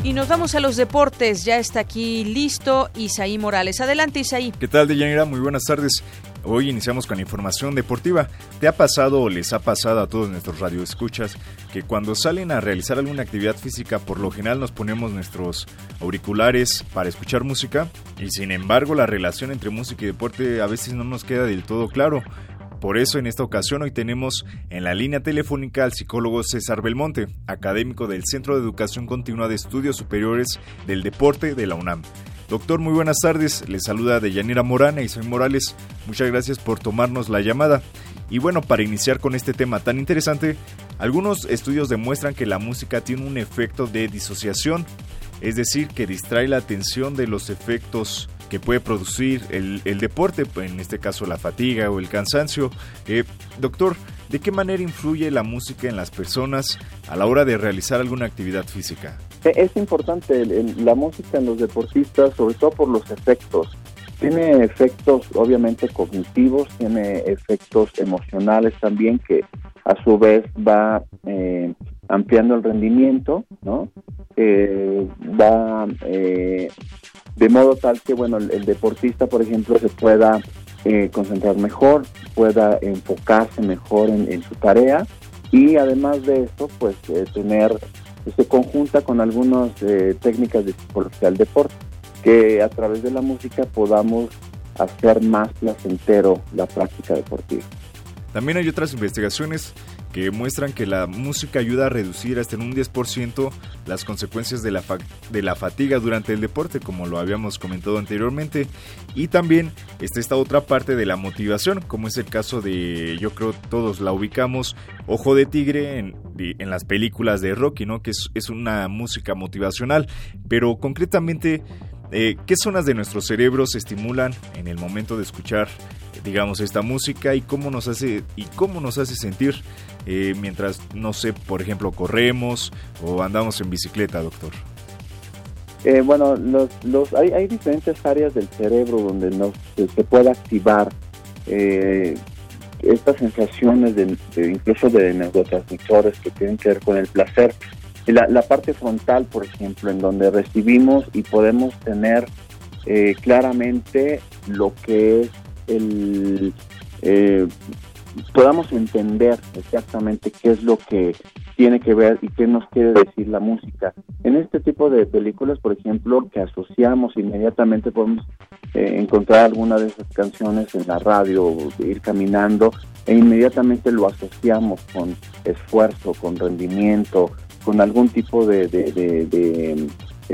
Y nos vamos a los deportes. Ya está aquí listo Isaí Morales. Adelante, Isaí. ¿Qué tal, Deyanira? Muy buenas tardes. Hoy iniciamos con información deportiva. ¿Te ha pasado o les ha pasado a todos nuestros radioescuchas que cuando salen a realizar alguna actividad física por lo general nos ponemos nuestros auriculares para escuchar música y sin embargo la relación entre música y deporte a veces no nos queda del todo claro? Por eso en esta ocasión hoy tenemos en la línea telefónica al psicólogo César Belmonte, académico del Centro de Educación Continua de Estudios Superiores del Deporte de la UNAM. Doctor, muy buenas tardes. Les saluda Deyanira Morana y soy Morales. Muchas gracias por tomarnos la llamada. Y bueno, para iniciar con este tema tan interesante, algunos estudios demuestran que la música tiene un efecto de disociación, es decir, que distrae la atención de los efectos que puede producir el, deporte, en este caso la fatiga o el cansancio. Eh, doctor, ¿de qué manera influye la música en las personas a la hora de realizar alguna actividad física? Es importante la música en los deportistas, sobre todo por los efectos. Tiene efectos obviamente cognitivos, tiene efectos emocionales también que a su vez va eh, ampliando el rendimiento, ¿no? Eh, va eh, de modo tal que, bueno, el, deportista, por ejemplo, se pueda concentrar mejor, pueda enfocarse mejor en, su tarea y además de eso, pues tener, se conjunta con algunas técnicas de psicología del deporte que a través de la música podamos hacer más placentero la práctica deportiva. También hay otras investigaciones que muestran que la música ayuda a reducir hasta en un 10% las consecuencias de la, de la fatiga durante el deporte, como lo habíamos comentado anteriormente. Y también está esta otra parte de la motivación, como es el caso de, yo creo todos la ubicamos, Ojo de Tigre en, en las películas de Rocky, ¿no? que es, es una música motivacional, pero concretamente eh, ¿Qué zonas de nuestro cerebro se estimulan en el momento de escuchar, digamos, esta música y cómo nos hace y cómo nos hace sentir eh, mientras, no sé, por ejemplo, corremos o andamos en bicicleta, doctor? Eh, bueno, los, hay, diferentes áreas del cerebro donde nos, se, puede activar estas sensaciones de, incluso de neurotransmisores que tienen que ver con el placer. La, la parte frontal, por ejemplo, en donde recibimos y podemos tener eh, claramente lo que es el... Eh, podamos entender exactamente qué es lo que tiene que ver y qué nos quiere decir la música. En este tipo de películas, por ejemplo, que asociamos inmediatamente, podemos eh, encontrar alguna de esas canciones en la radio, ir caminando, e inmediatamente lo asociamos con esfuerzo, con rendimiento, con algún tipo de, de,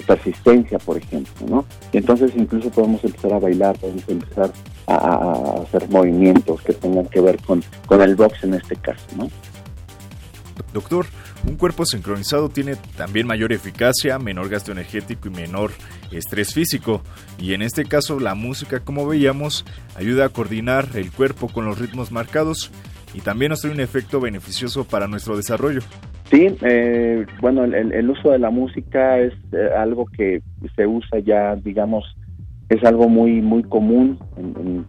persistencia, por ejemplo, ¿no? Entonces incluso podemos empezar a bailar, podemos empezar a, hacer movimientos que tengan que ver con, con el box en este caso, ¿no? Doctor, un cuerpo sincronizado tiene también mayor eficacia, menor gasto energético y menor estrés físico. Y en este caso la música, como veíamos, ayuda a coordinar el cuerpo con los ritmos marcados y también nos trae un efecto beneficioso para nuestro desarrollo. Sí, eh, bueno, el, uso de la música es eh, algo que se usa ya, digamos, es algo muy muy común en,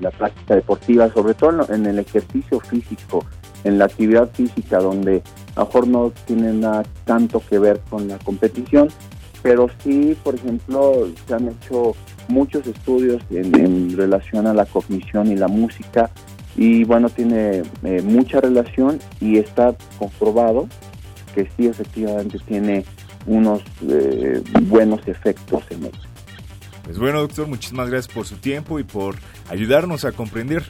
la práctica deportiva, sobre todo en, el ejercicio físico, en la actividad física, donde a lo mejor no tiene nada tanto que ver con la competición, pero sí, por ejemplo, se han hecho muchos estudios en relación a la cognición y la música y bueno, tiene eh, mucha relación y está comprobado que sí efectivamente tiene unos eh, buenos efectos en él. Pues bueno, doctor, muchísimas gracias por su tiempo y por ayudarnos a comprender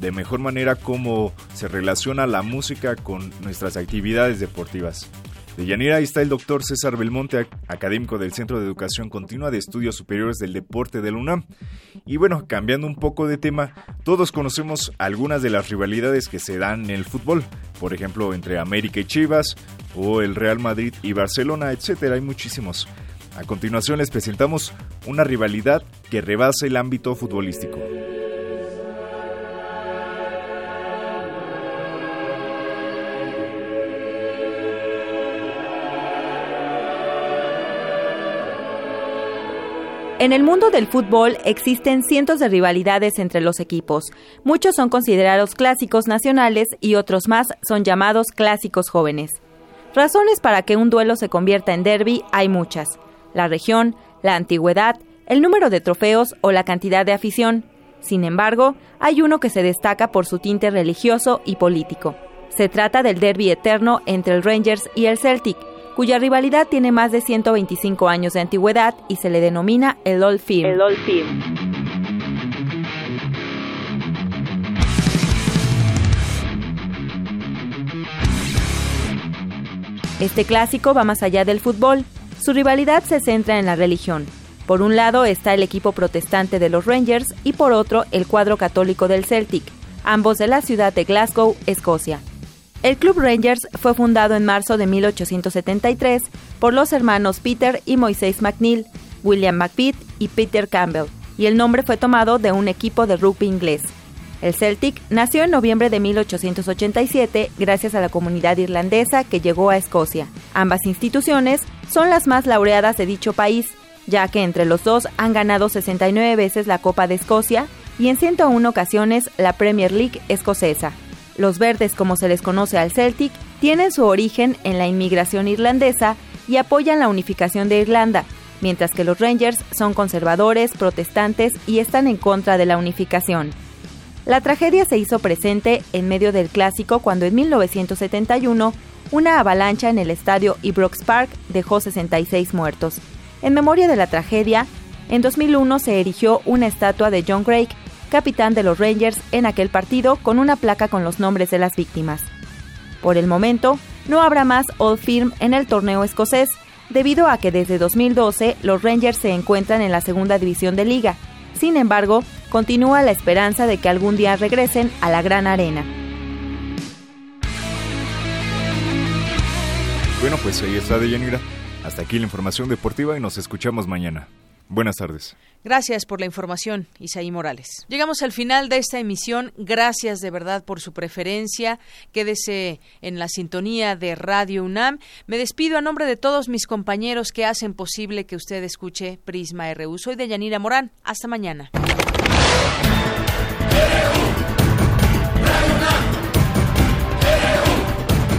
de mejor manera cómo se relaciona la música con nuestras actividades deportivas. De Yanira ahí está el doctor César Belmonte, académico del Centro de Educación Continua de Estudios Superiores del Deporte del UNAM. Y bueno, cambiando un poco de tema, todos conocemos algunas de las rivalidades que se dan en el fútbol, por ejemplo, entre América y Chivas, o el Real Madrid y Barcelona, etcétera, hay muchísimos. A continuación les presentamos una rivalidad que rebasa el ámbito futbolístico. En el mundo del fútbol existen cientos de rivalidades entre los equipos. Muchos son considerados clásicos nacionales y otros más son llamados clásicos jóvenes. Razones para que un duelo se convierta en derby hay muchas. La región, la antigüedad, el número de trofeos o la cantidad de afición. Sin embargo, hay uno que se destaca por su tinte religioso y político. Se trata del derby eterno entre el Rangers y el Celtic, cuya rivalidad tiene más de 125 años de antigüedad y se le denomina el Old Firm. El Old Firm. Este clásico va más allá del fútbol. Su rivalidad se centra en la religión. Por un lado está el equipo protestante de los Rangers y por otro el cuadro católico del Celtic, ambos de la ciudad de Glasgow, Escocia. El Club Rangers fue fundado en marzo de 1873 por los hermanos Peter y Moisés McNeil, William McPeat y Peter Campbell, y el nombre fue tomado de un equipo de rugby inglés. El Celtic nació en noviembre de 1887 gracias a la comunidad irlandesa que llegó a Escocia. Ambas instituciones son las más laureadas de dicho país, ya que entre los dos han ganado 69 veces la Copa de Escocia y en 101 ocasiones la Premier League escocesa. Los verdes, como se les conoce al Celtic, tienen su origen en la inmigración irlandesa y apoyan la unificación de Irlanda, mientras que los Rangers son conservadores, protestantes y están en contra de la unificación. La tragedia se hizo presente en medio del clásico cuando en 1971 una avalancha en el estadio Ibrox Park dejó 66 muertos. En memoria de la tragedia, en 2001 se erigió una estatua de John Craig, capitán de los Rangers en aquel partido, con una placa con los nombres de las víctimas. Por el momento, no habrá más Old Firm en el torneo escocés, debido a que desde 2012 los Rangers se encuentran en la segunda división de liga. Sin embargo, continúa la esperanza de que algún día regresen a la gran arena. Bueno, pues ahí está Deyanira. Hasta aquí la información deportiva y nos escuchamos mañana. Buenas tardes. Gracias por la información, Isaí Morales. Llegamos al final de esta emisión. Gracias de verdad por su preferencia. Quédese en la sintonía de Radio UNAM. Me despido a nombre de todos mis compañeros que hacen posible que usted escuche Prisma RU. Soy Deyanira Morán. Hasta mañana.